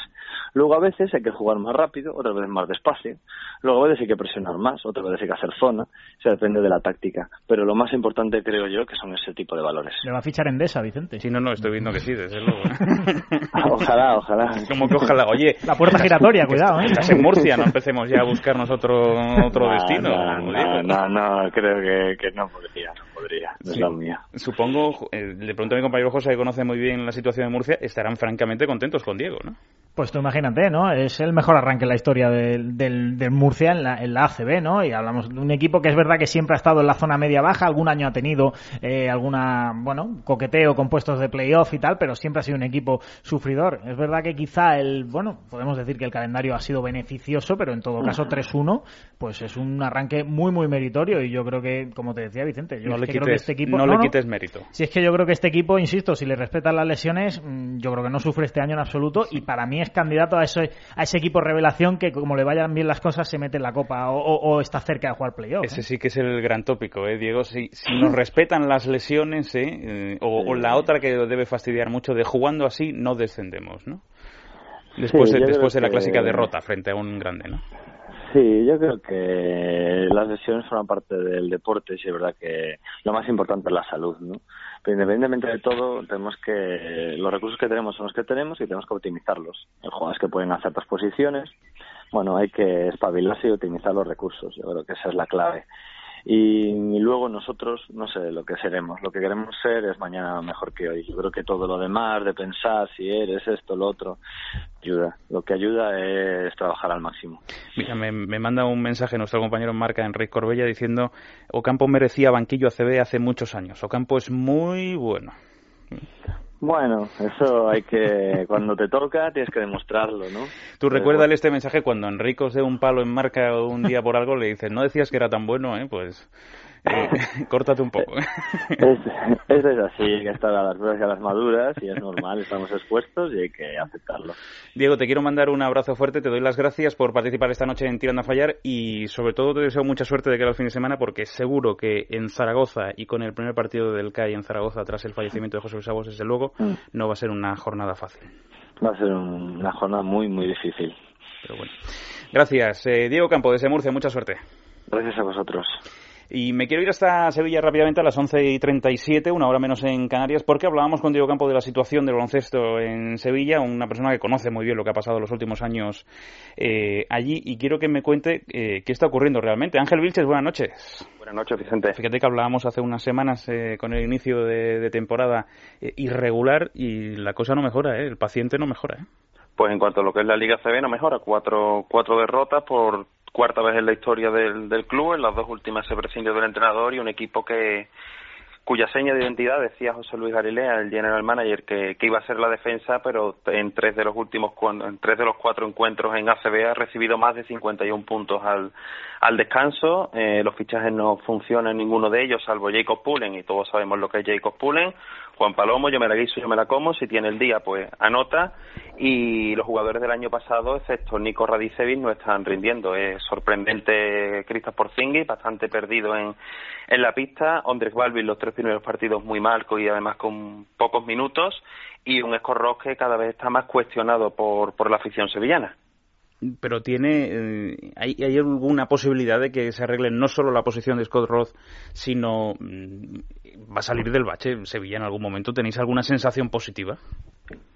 Luego, a veces hay que jugar más rápido, otras veces más despacio, luego a veces hay que presionar más, otras veces hay que hacer zona, se depende de la táctica, pero lo más importante creo yo que son ese tipo de valores.
¿Le va a fichar Endesa, Vicente?
Sí, no, no, estoy viendo que sí, desde luego.
ojalá, ojalá.
Como que ojalá, oye.
La puerta giratoria, cuidado, ¿eh?
Estás en Murcia, no empecemos ya a buscarnos otro, otro destino.
No, no, creo que, que, no podría, no podría, es la mía.
Supongo, eh, de pronto mi compañero José, que conoce muy bien la situación de Murcia, estarán francamente contentos con Diego, ¿no?
Pues tú imagínate, ¿no? Es el mejor arranque en la historia del, del, Murcia en la, en la, ACB, ¿no? Y hablamos de un equipo que es verdad que siempre ha estado en la zona media-baja, algún año ha tenido eh, alguna, bueno, coqueteo con puestos de playoff y tal, pero siempre ha sido un equipo sufridor. Es verdad que quizá el, bueno, podemos decir que el calendario ha sido beneficioso, pero en todo caso 3-1, pues es un arranque muy, muy meritorio y yo creo que, como te decía Vicente, yo
no le
creo que este equipo...
No, le quites mérito.
Si es que yo creo que este equipo, insisto, si le respetan las lesiones, mm, yo creo que no sufre este año en absoluto y para mí es candidato a ese, a ese equipo revelación que como le vayan bien las cosas se mete en la copa o, está cerca de jugar playoff.
Ese ¿eh? sí que es el gran tópico, ¿eh, Diego? Si, si nos respetan las lesiones, ¿eh? eh o, la otra que debe fastidiar mucho, de jugando así no descendemos, ¿no? Después, después de la clásica derrota frente a un grande, ¿no?
Sí, yo creo que las lesiones forman parte del deporte y es verdad que lo más importante es la salud, ¿no? Pero independientemente de todo, tenemos que los recursos que tenemos son los que tenemos y tenemos que optimizarlos. Hay jugadores que pueden hacer otras posiciones, bueno, hay que espabilarse y optimizar los recursos. Yo creo que esa es la clave y luego nosotros no sé lo que seremos. Lo que queremos ser es mañana mejor que hoy. Yo creo que todo lo demás de pensar si eres esto lo otro ayuda. Lo que ayuda es trabajar al máximo.
Mira me, manda un mensaje nuestro compañero en marca Enrique Corbella diciendo Ocampo merecía banquillo ACB hace muchos años. Ocampo es muy bueno
bueno, eso hay que, cuando te toca, tienes que demostrarlo, ¿no?
Tú recuérdale este mensaje cuando Enrico se dé un palo en marca un día por algo, le dices, no decías que era tan bueno, ¿eh? Pues eh, córtate un poco.
es, es, así, hay que estar a las duras y a las maduras y es normal, estamos expuestos y hay que aceptarlo.
Diego, te quiero mandar un abrazo fuerte, te doy las gracias por participar esta noche en Tirando a Fallar y sobre todo te deseo mucha suerte de que el fin de semana porque seguro que en Zaragoza y con el primer partido del CAI en Zaragoza tras el fallecimiento de José Luis Abos, desde luego, mm. no va a ser una jornada fácil.
Va a ser una jornada muy, muy difícil.
Pero bueno. Gracias. Eh, Diego Campo, desde Murcia, mucha suerte.
Gracias a vosotros.
Y me quiero ir hasta Sevilla rápidamente a las 11 y 37, una hora menos en Canarias, porque hablábamos con Diego Campo de la situación del baloncesto en Sevilla, una persona que conoce muy bien lo que ha pasado los últimos años eh, allí, y quiero que me cuente eh, qué está ocurriendo realmente. Ángel Vilches, buenas noches.
Buenas noches, Vicente.
Fíjate que hablábamos hace unas semanas eh, con el inicio de, temporada eh, irregular y la cosa no mejora, ¿eh? el paciente no mejora. ¿eh?
Pues en cuanto a lo que es la Liga CB, no mejora. Cuatro, cuatro derrotas por cuarta vez en la historia del, del club. En las dos últimas se prescindió del entrenador y un equipo que cuya seña de identidad decía José Luis Galilea, el general manager, que, iba a ser la defensa, pero en tres de los últimos en tres de los cuatro encuentros en ACB ha recibido más de 51 puntos al, al descanso. Eh, los fichajes no funcionan ninguno de ellos, salvo Jacob Pullen, y todos sabemos lo que es Jacob Pullen. Juan Palomo, yo me la guiso, yo me la como, si tiene el día, pues anota. Y los jugadores del año pasado, excepto Nico Radicevic, no están rindiendo. Es sorprendente Kristaps Porzingis, bastante perdido en, en la pista. Andrés Balvin, los tres primeros partidos muy mal y además con pocos minutos. Y un Escorros que cada vez está más cuestionado por, por la afición sevillana
pero tiene eh, ¿hay, ¿hay, alguna posibilidad de que se arregle no solo la posición de Scott Roth, sino mm, va a salir del bache Sevilla en algún momento. ¿Tenéis alguna sensación positiva?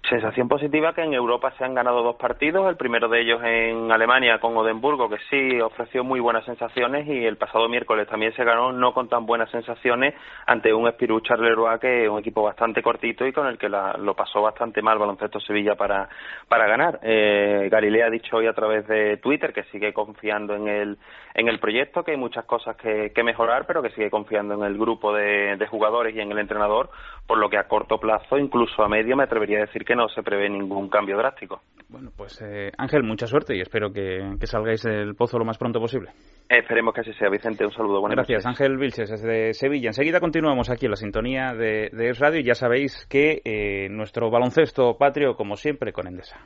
Sensación positiva que en Europa se han ganado dos partidos, el primero de ellos en Alemania con Odenburgo, que sí ofreció muy buenas sensaciones, y el pasado miércoles también se ganó no con tan buenas sensaciones ante un Espirú Charleroi, que es un equipo bastante cortito y con el que lo pasó bastante mal Baloncesto Sevilla para, para ganar. Eh, Galilea ha dicho hoy a través de Twitter que sigue confiando en el, en el proyecto, que hay muchas cosas que, que mejorar, pero que sigue confiando en el grupo de, de jugadores y en el entrenador, por lo que a corto plazo, incluso a medio, me atrevería a decir que no se prevé ningún cambio drástico.
Bueno, pues eh, Ángel, mucha suerte y espero que, salgáis del pozo lo más pronto posible.
esperemos que así sea, Vicente. Un saludo.
Buenas Gracias, Ángel Vilches, desde Sevilla. Enseguida continuamos aquí en la sintonía de, de Radio y ya sabéis que eh, nuestro baloncesto patrio, como siempre, con Endesa.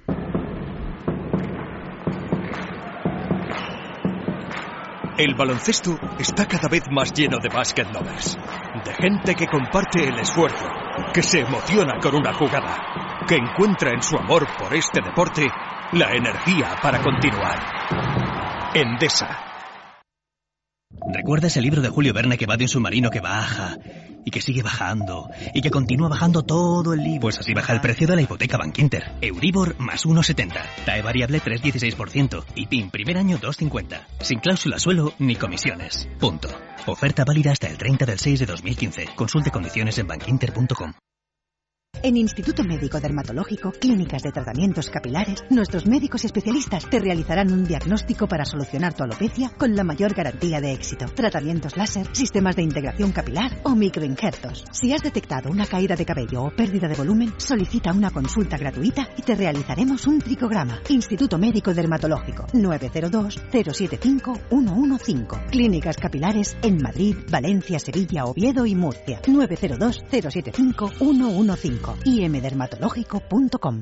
El baloncesto está cada vez más lleno de basket lovers, de gente que comparte el esfuerzo, que se emociona con una jugada, que encuentra en su amor por este deporte la energía para continuar. Endesa
¿Recuerdas el libro de Julio Verne que va de un submarino que baja y que sigue bajando y que continúa bajando todo el libro? Pues así baja el precio de la hipoteca Bankinter. Euribor más 1,70. TAE variable 3,16% y PIN primer año 2,50. Sin cláusula suelo ni comisiones. Punto. Oferta válida hasta el 30 del 6 de 2015. Consulte condiciones en bankinter.com.
En Instituto Médico Dermatológico, Clínicas de Tratamientos Capilares, nuestros médicos especialistas te realizarán un diagnóstico para solucionar tu alopecia con la mayor garantía de éxito. Tratamientos láser, sistemas de integración capilar o microinjertos. Si has detectado una caída de cabello o pérdida de volumen, solicita una consulta gratuita y te realizaremos un tricograma. Instituto Médico Dermatológico 902 075 115. Clínicas capilares en Madrid, Valencia, Sevilla, Oviedo y Murcia. 902 075 115 imdermatológico.com.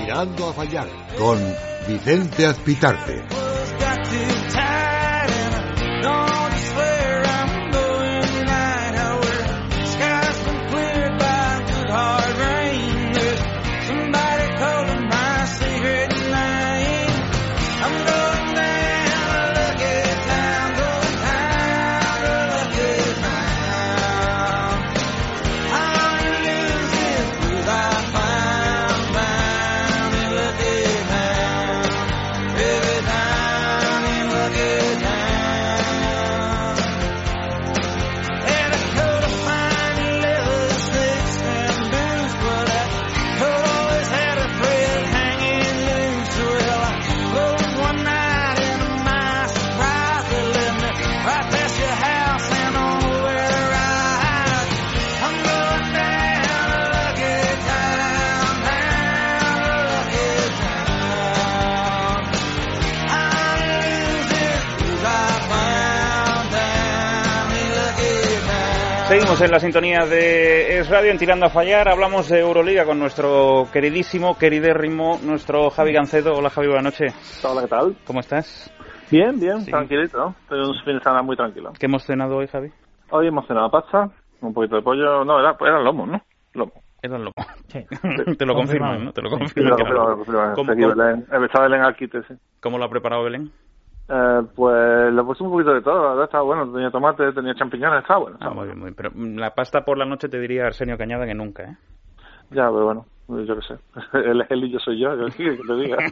Mirando a fallar con Vicente Azpitarte.
Seguimos en la sintonía de Es Radio en Tirando a Fallar. Hablamos de Euroliga con nuestro queridísimo, queridérrimo, nuestro Javi Gancedo. Hola Javi, buenas noches.
Hola, ¿qué tal?
¿Cómo estás?
Bien, bien, tranquilito. ¿no? Estoy un fin de semana muy tranquilo.
¿Qué hemos cenado hoy, Javi?
Hoy hemos cenado pasta, un poquito de pollo. No, era, era lomo, ¿no? Lomo.
Era el lomo. Sí. Te lo confirman, ¿no? Te lo confirman.
Sí, ¿Cómo, Belén, el Belén al quite, sí.
¿Cómo lo ha preparado Belén?
Eh, pues le puse un poquito de todo, la verdad estaba bueno. Tenía tomate, tenía champiñones, estaba bueno.
Ah, muy bien, muy bien. Pero mm, la pasta por la noche te diría Arsenio Cañada que nunca, ¿eh?
Ya, pero bueno, yo qué sé. Él es él y yo soy yo, yo que te diga.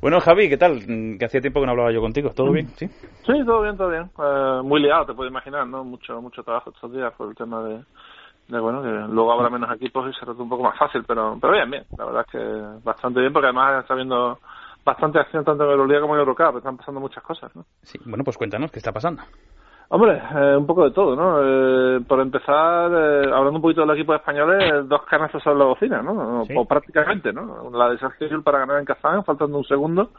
Bueno, Javi, ¿qué tal? Mm, Que hacía tiempo que no hablaba yo contigo. ¿Todo bien? ¿Sí?
Sí, todo bien, todo bien. Eh, muy liado, te puedes imaginar, ¿no? Mucho mucho trabajo estos días por el tema de, de bueno, que luego habrá menos equipos y será todo un poco más fácil, pero pero bien, bien. La verdad es que bastante bien porque además está habiendo bastante acción tanto en Euroliga como en Eurocup. Están pasando muchas cosas, ¿no?
Sí. Bueno, pues cuéntanos, ¿qué está pasando?
Hombre, eh, un poco de todo, ¿no? Eh, por empezar, eh, hablando un poquito del equipo español, eh, dos canastas sobre la bocina, ¿no?
Sí.
O prácticamente, ¿no? La de Sergio Llull para ganar en Kazán, faltando un segundo,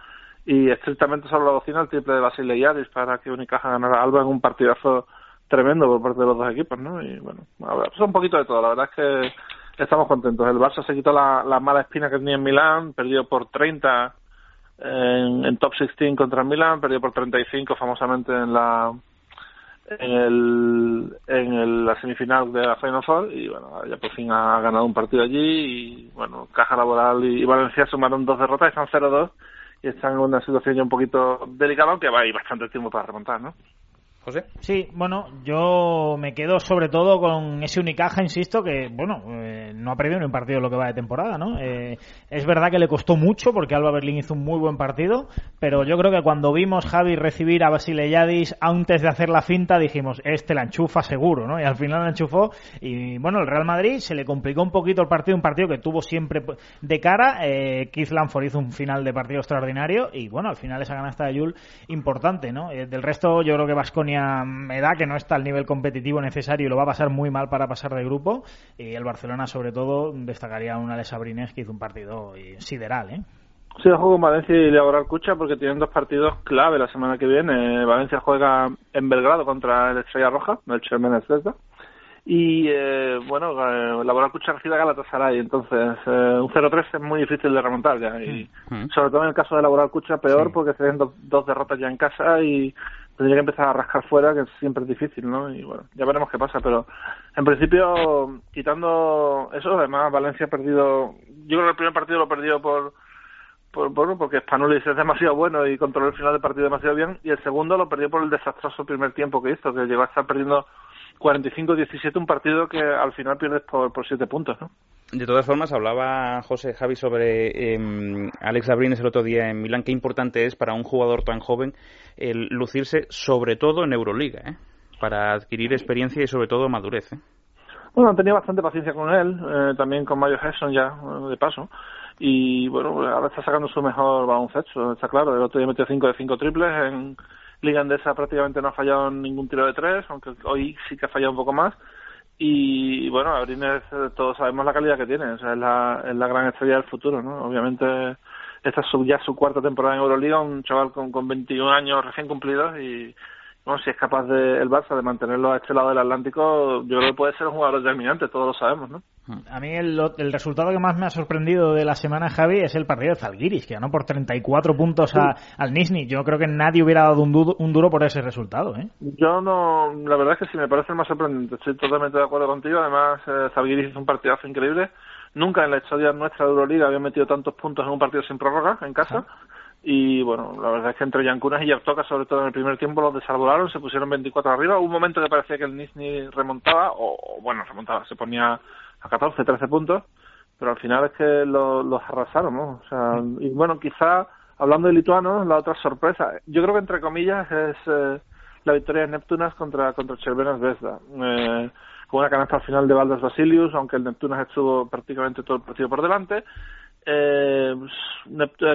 y estrictamente sobre la bocina el triple de Basile Yaris para que Unicaja ganara a Alba en un partidazo tremendo por parte de los dos equipos, ¿no? Y bueno, a ver, pues un poquito de todo, la verdad es que estamos contentos. El Barça se quitó la, la mala espina que tenía en Milán, perdió por 30 en, top 16 contra el Milán, perdió por 35 famosamente en la en el en el- la semifinal de la Final Four y bueno ya por fin ha ganado un partido allí y bueno Caja Laboral y, y Valencia sumaron dos derrotas están 0-2 y están en una situación ya un poquito delicada aunque va a ir bastante tiempo para remontar ¿no?
José.
Sí, bueno, yo me quedo sobre todo con ese Unicaja, insisto, que, bueno, eh, no ha perdido ni un partido lo que va de temporada, ¿no? Eh, es verdad que le costó mucho porque Alba Berlín hizo un muy buen partido, pero yo creo que cuando vimos Javi recibir a Basile Yadis antes de hacer la finta dijimos, este la enchufa seguro, ¿no? Y al final la enchufó y, bueno, el Real Madrid se le complicó un poquito el partido, un partido que tuvo siempre de cara. Eh, Keith Lanford hizo un final de partido extraordinario y, bueno, al final esa canasta de Yul importante, ¿no? Eh, del resto, yo creo que Vasconia me da que no está al nivel competitivo necesario y lo va a pasar muy mal para pasar de grupo. Y el Barcelona, sobre todo, destacaría a un Alex Abrines que hizo un partido eh, sideral, ¿eh?
Sí, yo juego con Valencia y Laboral Cucha porque tienen dos partidos clave la semana que viene. Valencia juega en Belgrado contra el Estrella Roja, el Chermen Zvezda. Y eh, bueno, eh, Laboral Cucha recibe a Galatasaray, entonces eh, un 0-3 es muy difícil de remontar ya. Y sobre todo en el caso de Laboral Cucha, peor porque se ven dos, dos derrotas ya en casa y tendría que empezar a rascar fuera, que siempre es difícil, ¿no? Y bueno, ya veremos qué pasa, pero en principio, quitando eso, además Valencia ha perdido, yo creo que el primer partido lo perdió por por, bueno, porque Spanulis es demasiado bueno y controló el final del partido demasiado bien, y el segundo lo perdió por el desastroso primer tiempo que hizo, que llegó a estar perdiendo 45-17, un partido que al final pierdes por, por 7 puntos, ¿no?
De todas formas, hablaba José Javi sobre eh, Alex Abrines el otro día en Milán. Qué importante es para un jugador tan joven el lucirse, sobre todo en Euroliga, ¿eh? para adquirir experiencia y sobre todo madurez. ¿eh?
Bueno, han tenido bastante paciencia con él, eh, también con Mario Hesson ya, eh, de paso. Y bueno, ahora está sacando su mejor baloncesto, está claro. El otro día metió 5 de 5 triples. En Liga Andesa prácticamente no ha fallado ningún tiro de tres, aunque hoy sí que ha fallado un poco más. Y bueno, Abrines, eh, todos sabemos la calidad que tiene, o sea, es la, es la gran estrella del futuro, ¿no? Obviamente, esta es su, ya su cuarta temporada en Euroliga, un chaval con, con 21 años recién cumplidos y bueno, si es capaz de, el Barça de mantenerlo a este lado del Atlántico, yo creo que puede ser un jugador determinante, todos lo sabemos, ¿no?
A mí el, el resultado que más me ha sorprendido de la semana, Javi, es el partido de Zalgiris, que ganó por 34 puntos a, al Nizhny. Yo creo que nadie hubiera dado un, du- un duro por ese resultado, ¿eh?
Yo no, la verdad es que sí me parece el más sorprendente. Estoy totalmente de acuerdo contigo. Además, eh, Zalgiris hizo un partidazo increíble. Nunca en la historia nuestra de Euroliga había metido tantos puntos en un partido sin prórroga en casa. Y bueno, la verdad es que entre Yankunas y Yartoka, sobre todo en el primer tiempo, los desarbolaron, se pusieron 24 arriba. Hubo un momento que parecía que el Nizhny remontaba, o bueno, remontaba, se ponía a 14, 13 puntos, pero al final es que lo- los arrasaron, ¿no? O sea, y bueno, quizá, hablando de lituanos, la otra sorpresa, yo creo que entre comillas es eh, la victoria de Neptunas contra, contra Cervena Zvezda. Eh, con una canasta al final de Valdas Basilius, aunque el Neptunas estuvo prácticamente todo el partido por delante. Eh,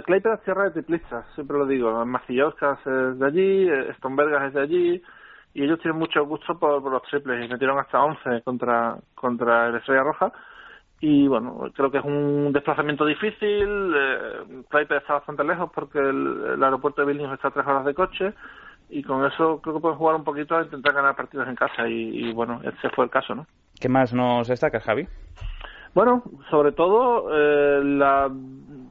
Kleipeda es tierra de triplistas, siempre lo digo. Macillauskas es de allí, eh, Stombergas es de allí, y ellos tienen mucho gusto por, los triples, y metieron hasta 11 contra, contra el Estrella Roja. Y bueno, creo que es un desplazamiento difícil. Eh, está bastante lejos porque el, aeropuerto de Vilnius está a tres horas de coche. Y con eso creo que pueden jugar un poquito a intentar ganar partidos en casa. Y, bueno, ese fue el caso, ¿no?
¿Qué más nos destaca, Javi?
Bueno, sobre todo eh, la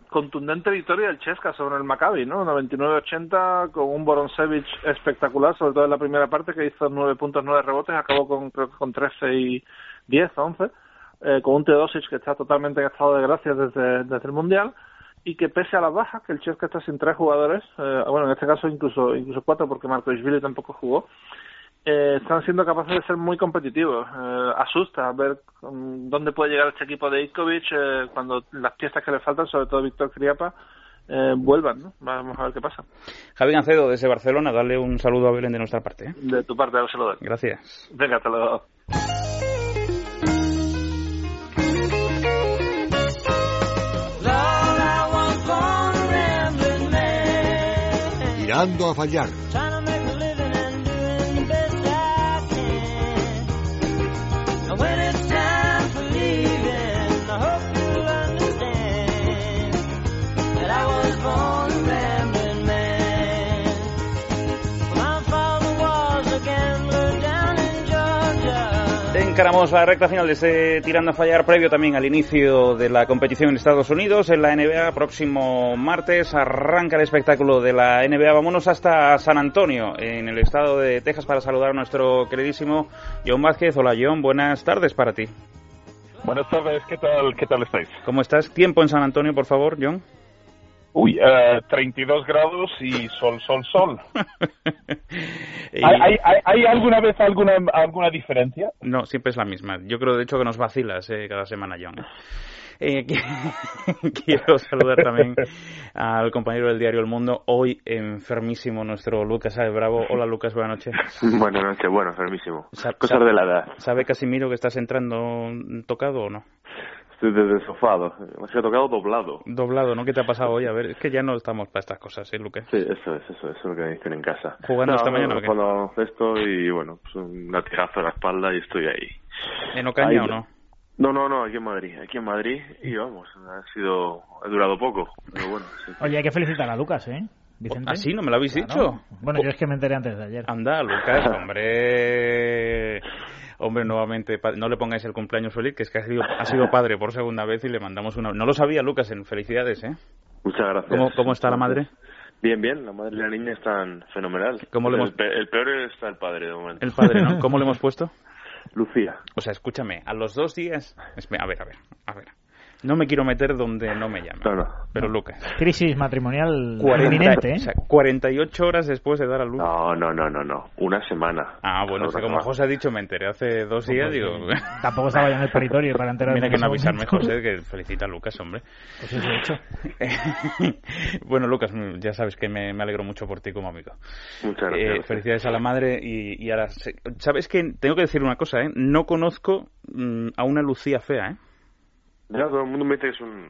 contundente victoria del Chesca sobre el Maccabi, ¿no? 99-80 con un Boronsevich espectacular, sobre todo en la primera parte que hizo 9 puntos, 9 rebotes, acabó con creo que con 13 y 10, 11, eh, con un Teodosic que está totalmente en estado de gracia desde, desde el Mundial y que pese a las bajas, que el Chelsea está sin tres jugadores, eh, bueno, en este caso incluso incluso cuatro porque Marco Isvili tampoco jugó, eh, están siendo capaces de ser muy competitivos. Eh, asusta ver um, dónde puede llegar este equipo de Ikovic eh, cuando las piezas que le faltan, sobre todo Víctor Criapa, eh, vuelvan, ¿no? Vamos a ver qué pasa.
Javi Gancedo, desde Barcelona, dale un saludo a Belén de nuestra parte. ¿eh?
De tu parte, un saludo.
Gracias.
Venga, hasta luego.
Tirando a fallar.
Encaramos la recta final de este Tirando a Fallar, previo también al inicio de la competición en Estados Unidos, en la NBA. Próximo martes arranca el espectáculo de la NBA. Vámonos hasta San Antonio, en el estado de Texas, para saludar a nuestro queridísimo John Vázquez. Hola, John, buenas tardes para ti.
Buenas tardes, ¿qué tal, qué tal estáis?
¿Cómo estás? Tiempo en San Antonio, por favor, John.
Uy, eh, 32 grados y sol, sol, sol. ¿Hay, hay, hay, hay alguna vez alguna, alguna diferencia?
No, siempre es la misma. Yo creo, de hecho, que nos vacilas eh, cada semana, John. Eh, quiero saludar también al compañero del diario El Mundo, hoy enfermísimo nuestro Lucas Abe Bravo. Hola Lucas, buenas noches.
Buenas noches, bueno, enfermísimo.
Sa-
Cosas
sa-
de la edad.
¿Sabe Casimiro que estás entrando tocado o no?
Estoy desde el sofá, me he tocado doblado.
Doblado, ¿no? ¿Qué te ha pasado hoy? A ver, es que ya no estamos para estas cosas, ¿eh, Lucas?
Sí, eso es, eso es, eso es lo que me dicen en casa.
¿Jugando esta mañana o qué?
Cuando esto y bueno, pues un latigazo en la espalda y estoy ahí.
¿En Ocaña
Ahí,
o no?
No, no, no, aquí en Madrid, aquí en Madrid y vamos, ha sido, ha durado poco, pero bueno, sí.
Oye, hay que felicitar a Lucas, ¿eh? Vicente.
¿Ah, sí? ¿No me lo habéis
Claro.
dicho?
Bueno, yo es que me enteré antes de ayer.
Anda, Lucas, hombre. Hombre, nuevamente, no le pongáis el cumpleaños feliz, que es que ha sido, ha sido padre por segunda vez y le mandamos una... No lo sabía, Lucas, en felicidades, ¿eh?
Muchas gracias.
¿Cómo, cómo está la madre?
Bien, bien, la madre y la niña están fenomenal.
¿Cómo le
el,
hemos-
pe- el peor está el padre de momento.
El padre, ¿no? ¿Cómo le hemos puesto?
Lucía.
O sea, escúchame, a los dos días... A ver, a ver, a ver. No me quiero meter donde no me llaman.
No.
Pero Lucas,
Crisis matrimonial
40,
inminente, ¿eh?
o sea, 48 horas después de dar a luz.
No, no, no, no, no. Una semana.
Ah, bueno, es que
Una
como. José ha dicho, me enteré hace dos días, digo...
Tampoco estaba ya en el territorio para enterarme.
Mira que no avisarme,
momento.
José, que felicita a Lucas, hombre.
Pues eso he hecho.
bueno, Lucas, ya sabes que me, me alegro mucho por ti como amigo.
Muchas
Eh,
gracias.
felicidades a la madre y, y ahora... se- ¿Sabes que Tengo que decir una cosa, ¿eh? No conozco mm, a una Lucía fea, ¿eh?
Ya todo el mundo me dice que es un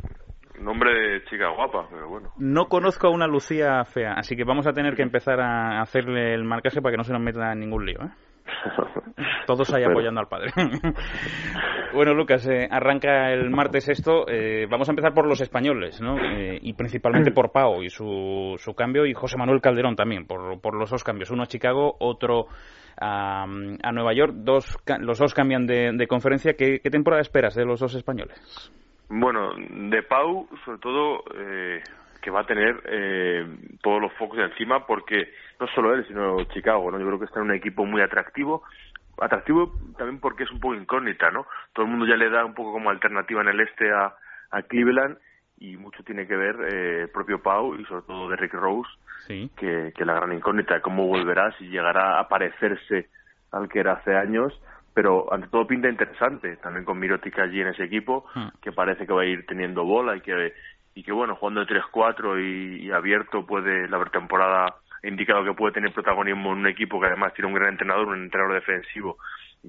nombre de chica guapa, pero bueno.
No conozco a una Lucía fea, así que vamos a tener que empezar a hacerle el marcaje para que no se nos meta en ningún lío, ¿eh? Todos ahí apoyando al padre. bueno, Lucas, eh, arranca el martes esto. eh, vamos a empezar por los españoles, ¿no? Eh, y principalmente por Pau y su, su cambio, y José Manuel Calderón también, por, por los dos cambios. Uno a Chicago, otro a, a Nueva York. Dos, los dos cambian de, de conferencia. ¿Qué, ¿Qué temporada esperas de los dos españoles?
Bueno, de Pau, sobre todo, eh, que va a tener eh, todos los focos encima, porque no solo él, sino Chicago. Yo creo que está en un equipo muy atractivo. Atractivo también porque es un poco incógnita, ¿no? Todo el mundo ya le da un poco como alternativa en el este a Cleveland y mucho tiene que ver eh, el propio Pau y sobre todo de Rick Rose,
Sí.
que, que la gran incógnita, cómo volverá, si llegará a parecerse al que era hace años, pero ante todo pinta interesante, también con Mirotic allí en ese equipo, que parece que va a ir teniendo bola y que, y que bueno, jugando de 3-4 y, y abierto puede, la pretemporada ha indicado que puede tener protagonismo en un equipo que además tiene un gran entrenador, un entrenador defensivo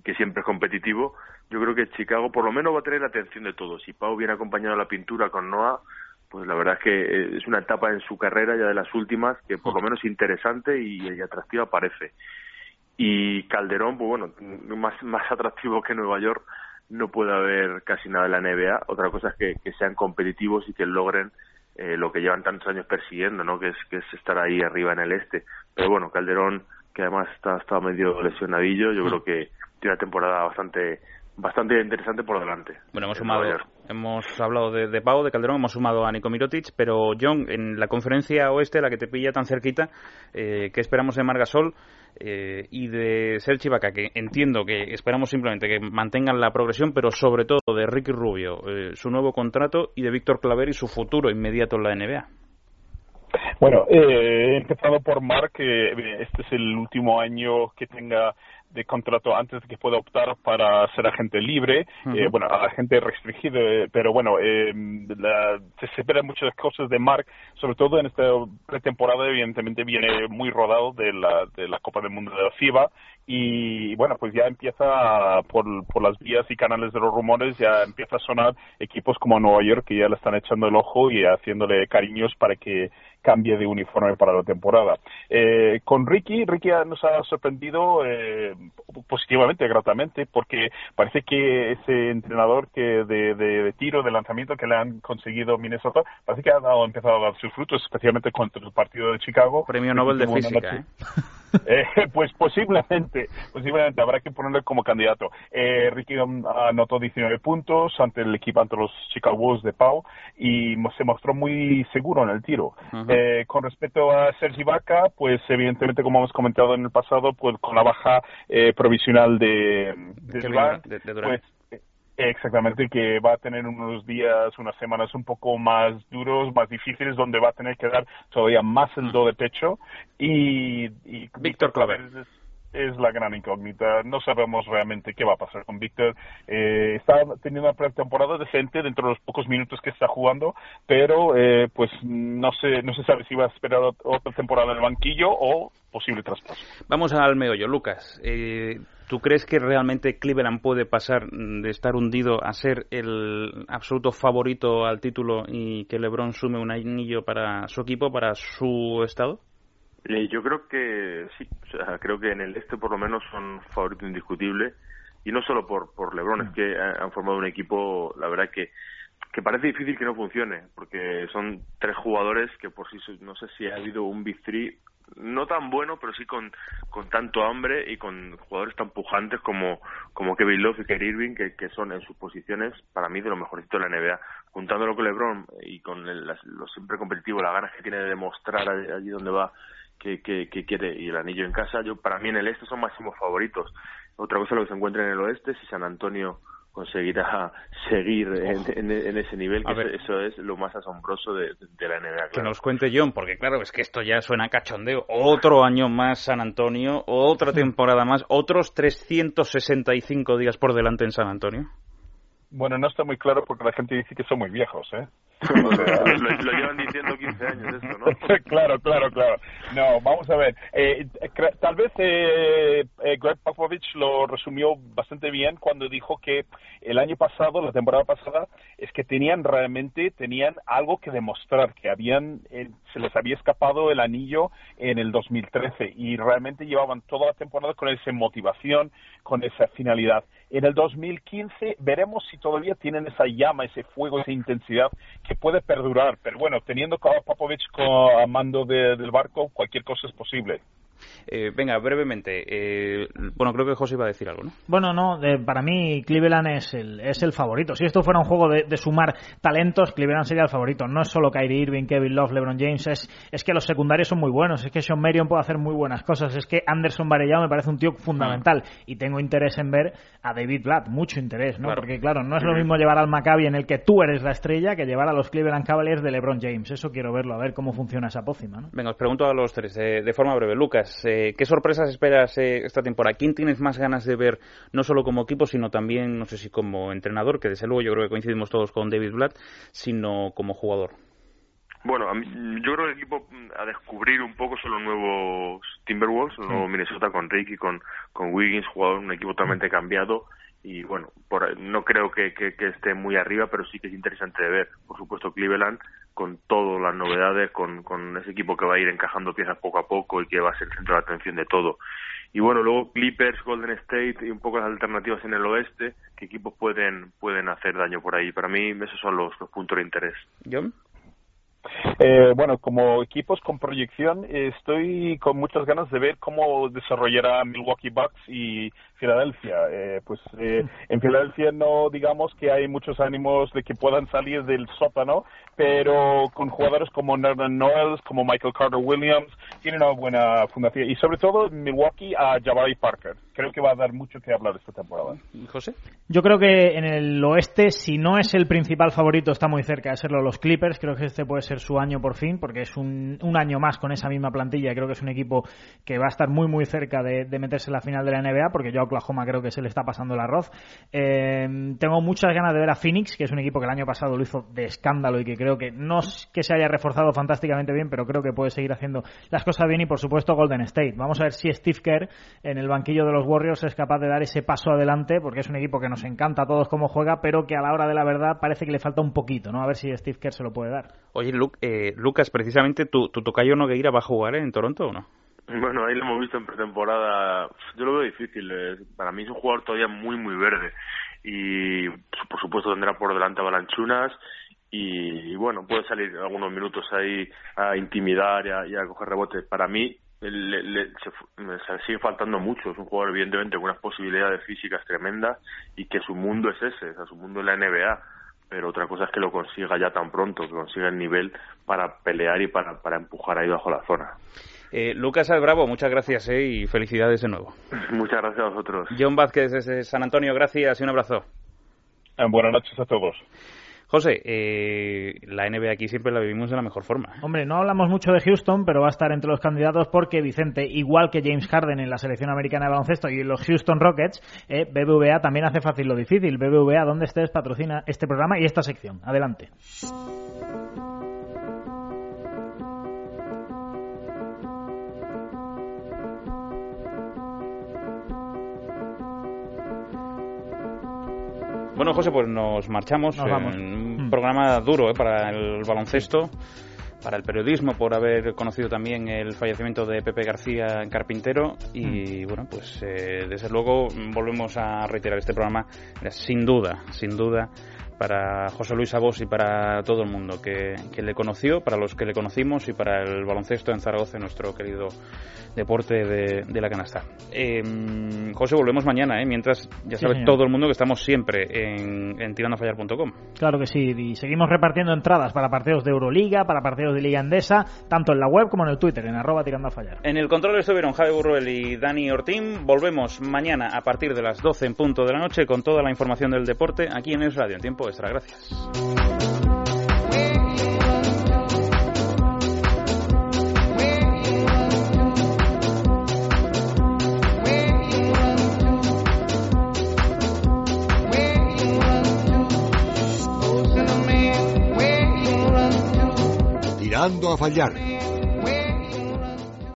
que siempre es competitivo, yo creo que Chicago por lo menos va a tener la atención de todos. Si Pau viene acompañado de la pintura con Noah, pues la verdad es que eh, es una etapa en su carrera ya de las últimas que por lo menos interesante y, y atractiva parece. Y Calderón, pues bueno, más, más atractivo que Nueva York no puede haber casi nada en la NBA. Otra cosa es que, que sean competitivos y que logren eh, lo que llevan tantos años persiguiendo, ¿no? Que es, que es estar ahí arriba en el este. Pero bueno, Calderón, que además está, está medio lesionadillo, yo creo que tiene una temporada bastante bastante interesante por delante.
Bueno, hemos sumado, hemos hablado de, de Pau, de Calderón, hemos sumado a Nico Mirotic, pero John, en la conferencia oeste, la que te pilla tan cerquita, eh, ¿qué esperamos de Margasol eh, y de Sergi Vaca? Que entiendo que esperamos simplemente que mantengan la progresión, pero sobre todo de Ricky Rubio, eh, su nuevo contrato, y de Víctor Claver y su futuro inmediato en la NBA.
Bueno, eh, empezado por Mark, que este es el último año que tenga de contrato antes de que pueda optar para ser agente libre,
Ujú.
eh, bueno, agente restringido, eh, pero bueno, eh, la- se esperan muchas cosas de Mark, sobre todo en esta pretemporada, evidentemente viene muy rodado de la, de la Copa del Mundo de la FIBA y bueno, pues ya empieza por, por las vías y canales de los rumores, ya empieza a sonar equipos como Nueva York que ya le están echando el ojo y haciéndole cariños para que cambie de uniforme para la temporada. Eh, con Ricky, Ricky nos ha sorprendido eh, positivamente, gratamente, porque parece que ese entrenador que de, de- de tiro, de lanzamiento que le han conseguido Minnesota, parece que ha dado, empezado a dar sus frutos, especialmente contra el partido de Chicago.
Premio Nobel de Física, ¿eh?
pues posiblemente, posiblemente habrá que ponerle como candidato. Eh, Ricky anotó 19 puntos ante el equipo, ante los Chicago Bulls de Pau y se mostró muy seguro en el tiro. Eh, con respecto a Sergi Vaca, pues evidentemente como hemos comentado en el pasado, pues con la baja eh, provisional de, de pues Exactamente, que va a tener unos días, unas semanas un poco más duros, más difíciles, donde va a tener que dar todavía más el do de pecho. Y, y Víctor Claver es, es la gran incógnita. No sabemos realmente qué va a pasar con Víctor. Eh, está teniendo una pretemporada decente dentro de los pocos minutos que está jugando, pero eh, pues no se, no se sabe si va a esperar ot- otra temporada en el banquillo o posible traspaso.
Vamos al meollo, Lucas. Eh, ¿Tú crees que realmente Cleveland puede pasar mm, de estar hundido a ser el absoluto favorito al título y que LeBron sume un anillo para su equipo, para su estado?
Eh, yo creo que sí, o sea, creo que en el este por lo menos son favorito indiscutible y no solo por por LeBron, es que ha- han formado un equipo, la verdad que que parece difícil que no funcione, porque son tres jugadores que por sí no sé si ha habido un Big Three no tan bueno, pero sí con, con tanto hambre y con jugadores tan pujantes como, como Kevin Love y Kyrie Irving, que, que son en sus posiciones, para mí, de lo mejorcito de la NBA. Juntándolo con LeBron y con el- lo siempre competitivo, las ganas que tiene de demostrar allí donde va que, que, quiere y el anillo en casa, yo para mí en el este son máximos favoritos. Otra cosa lo que se encuentra en el oeste, si San Antonio conseguirá seguir en, en- en ese nivel, que eso, eso es lo más asombroso de, de la NBA.
Que
claro.
nos cuente John, porque claro, es que esto ya suena a cachondeo. Otro año más San Antonio, otra temporada más, otros 365 días por delante en San Antonio.
Bueno, no está muy claro porque la gente dice que son muy viejos, ¿eh?
lo, lo llevan diciendo 15 años esto, ¿no?
claro, claro, claro. No, vamos a ver. Eh, tal vez eh, eh, Greg Popovich lo resumió bastante bien cuando dijo que el año pasado, la temporada pasada, es que tenían realmente tenían algo que demostrar, que habían eh, se les había escapado el anillo en el 2013 y realmente llevaban toda la temporada con esa motivación, con esa finalidad. En el 2015 veremos si todavía tienen esa llama, ese fuego, esa intensidad que puede perdurar. Pero bueno, teniendo a Popovich a mando de- del barco, cualquier cosa es posible.
Eh, venga, brevemente. eh, bueno, creo que José iba a decir algo, ¿no?
Bueno, no, de- para mí Cleveland es el, es el favorito. Si esto fuera un juego de, de sumar talentos, Cleveland sería el favorito. No es solo Kyrie Irving, Kevin Love, LeBron James, es, es que los secundarios son muy buenos. Es que Sean Marion puede hacer muy buenas cosas. Es que Anderson Varellao me parece un tío fundamental. Y tengo interés en ver a David Blatt, mucho interés, ¿no?
Claro.
Porque claro, no es lo mismo llevar al Maccabi en el que tú eres la estrella que llevar a los Cleveland Cavaliers de LeBron James. Eso quiero verlo, a ver cómo funciona esa pócima, ¿no?
Venga, os pregunto a los tres, eh, de forma breve. Lucas, eh, ¿qué sorpresas esperas eh, esta temporada? ¿Quién tienes más ganas de ver, no solo como equipo, sino también, no sé si como entrenador, que desde luego yo creo que coincidimos todos con David Blatt, sino como jugador?
Bueno, a mí- yo creo que el equipo mm, a descubrir un poco son los nuevos Timberwolves, el nuevo Minnesota con Ricky, con, con Wiggins, jugador, un equipo totalmente cambiado. Y bueno, por, no creo que, esté muy arriba, pero sí que es interesante de ver. Por supuesto, Cleveland, con todas las novedades, con, con ese equipo que va a ir encajando piezas poco a poco y que va a ser el centro de atención de todo. Y bueno, luego Clippers, Golden State y un poco las alternativas en el oeste, qué equipos pueden, pueden hacer daño por ahí. Para mí, esos son los, los puntos de interés.
¿John?
Eh, bueno, como equipos con proyección, estoy con muchas ganas de ver cómo desarrollará Milwaukee Bucks y Filadelfia. Eh, pues eh, en Filadelfia no digamos que hay muchos ánimos de que puedan salir del sótano, pero con jugadores como Nerdan Noels, como Michael Carter Williams, tienen una buena fundación. Y sobre todo Milwaukee a Jabari Parker. Creo que va a dar mucho que hablar esta temporada.
José.
Yo creo que en el oeste, si no es el principal favorito, está muy cerca de serlo los Clippers. Creo que este puede ser su año por fin, porque es un, un año más con esa misma plantilla. Creo que es un equipo que va a estar muy, muy cerca de, de meterse en la final de la NBA, porque yo a Oklahoma creo que se le está pasando el arroz. Eh, tengo muchas ganas de ver a Phoenix, que es un equipo que el año pasado lo hizo de escándalo y que creo que no es que se haya reforzado fantásticamente bien, pero creo que puede seguir haciendo las cosas bien. Y por supuesto, Golden State. Vamos a ver si Steve Kerr en el banquillo de los Warriors es capaz de dar ese paso adelante, porque es un equipo que nos encanta a todos cómo juega, pero que a la hora de la verdad parece que le falta un poquito, ¿no? A ver si Steve Kerr se lo puede dar.
Oye, Lu- eh, Lucas, precisamente tu, tu tocayo Nogueira va a jugar en Toronto o no?
Bueno, ahí lo hemos visto en pretemporada. Yo lo veo difícil. eh, Para mí es un jugador todavía muy, muy verde. Y por supuesto tendrá por delante a Balanchunas. Y, y bueno, puede salir algunos minutos ahí a intimidar y a, y a coger rebotes. Para mí le, le- se, sigue faltando mucho. Es un jugador, evidentemente, con unas posibilidades físicas tremendas y que su mundo es ese, o sea, su mundo es la NBA. Pero otra cosa es que lo consiga ya tan pronto, que consiga el nivel para pelear y para, para empujar ahí bajo la zona.
Eh, Lucas Albravo, muchas gracias eh, y felicidades de nuevo.
Muchas gracias a vosotros.
John Vázquez desde San Antonio, gracias y un abrazo.
Eh, buenas noches a todos.
José, eh, la NBA aquí siempre la vivimos de la mejor forma.
Hombre, no hablamos mucho de Houston, pero va a estar entre los candidatos porque Vicente, igual que James Harden en la selección americana de baloncesto y los Houston Rockets, eh, BBVA también hace fácil lo difícil. BBVA, donde estés, patrocina este programa y esta sección. Adelante.
Bueno, José, pues nos marchamos.
Nos vamos.
en un programa duro eh, para el baloncesto, para el periodismo, por haber conocido también el fallecimiento de Pepe García Carpintero. Y bueno, pues eh, desde luego volvemos a reiterar este programa, sin duda, sin duda, para José Luis Abos y para todo el mundo que, que le conoció, para los que le conocimos y para el baloncesto en Zaragoza, nuestro querido deporte de, de la canasta. Eh, José, volvemos mañana, ¿eh? mientras ya sabe todo el mundo que estamos siempre en, en tirandofallar.com.
Claro que sí, y seguimos repartiendo entradas para partidos de Euroliga, para partidos de Liga Endesa, tanto en la web como en el Twitter, en arroba tirando a fallar.
En el control estuvieron Javi Burruel y Dani Ortín. Volvemos mañana a partir de las 12 en punto de la noche con toda la información del deporte aquí en Es Radio en tiempo extra. Gracias.
Tirando a fallar.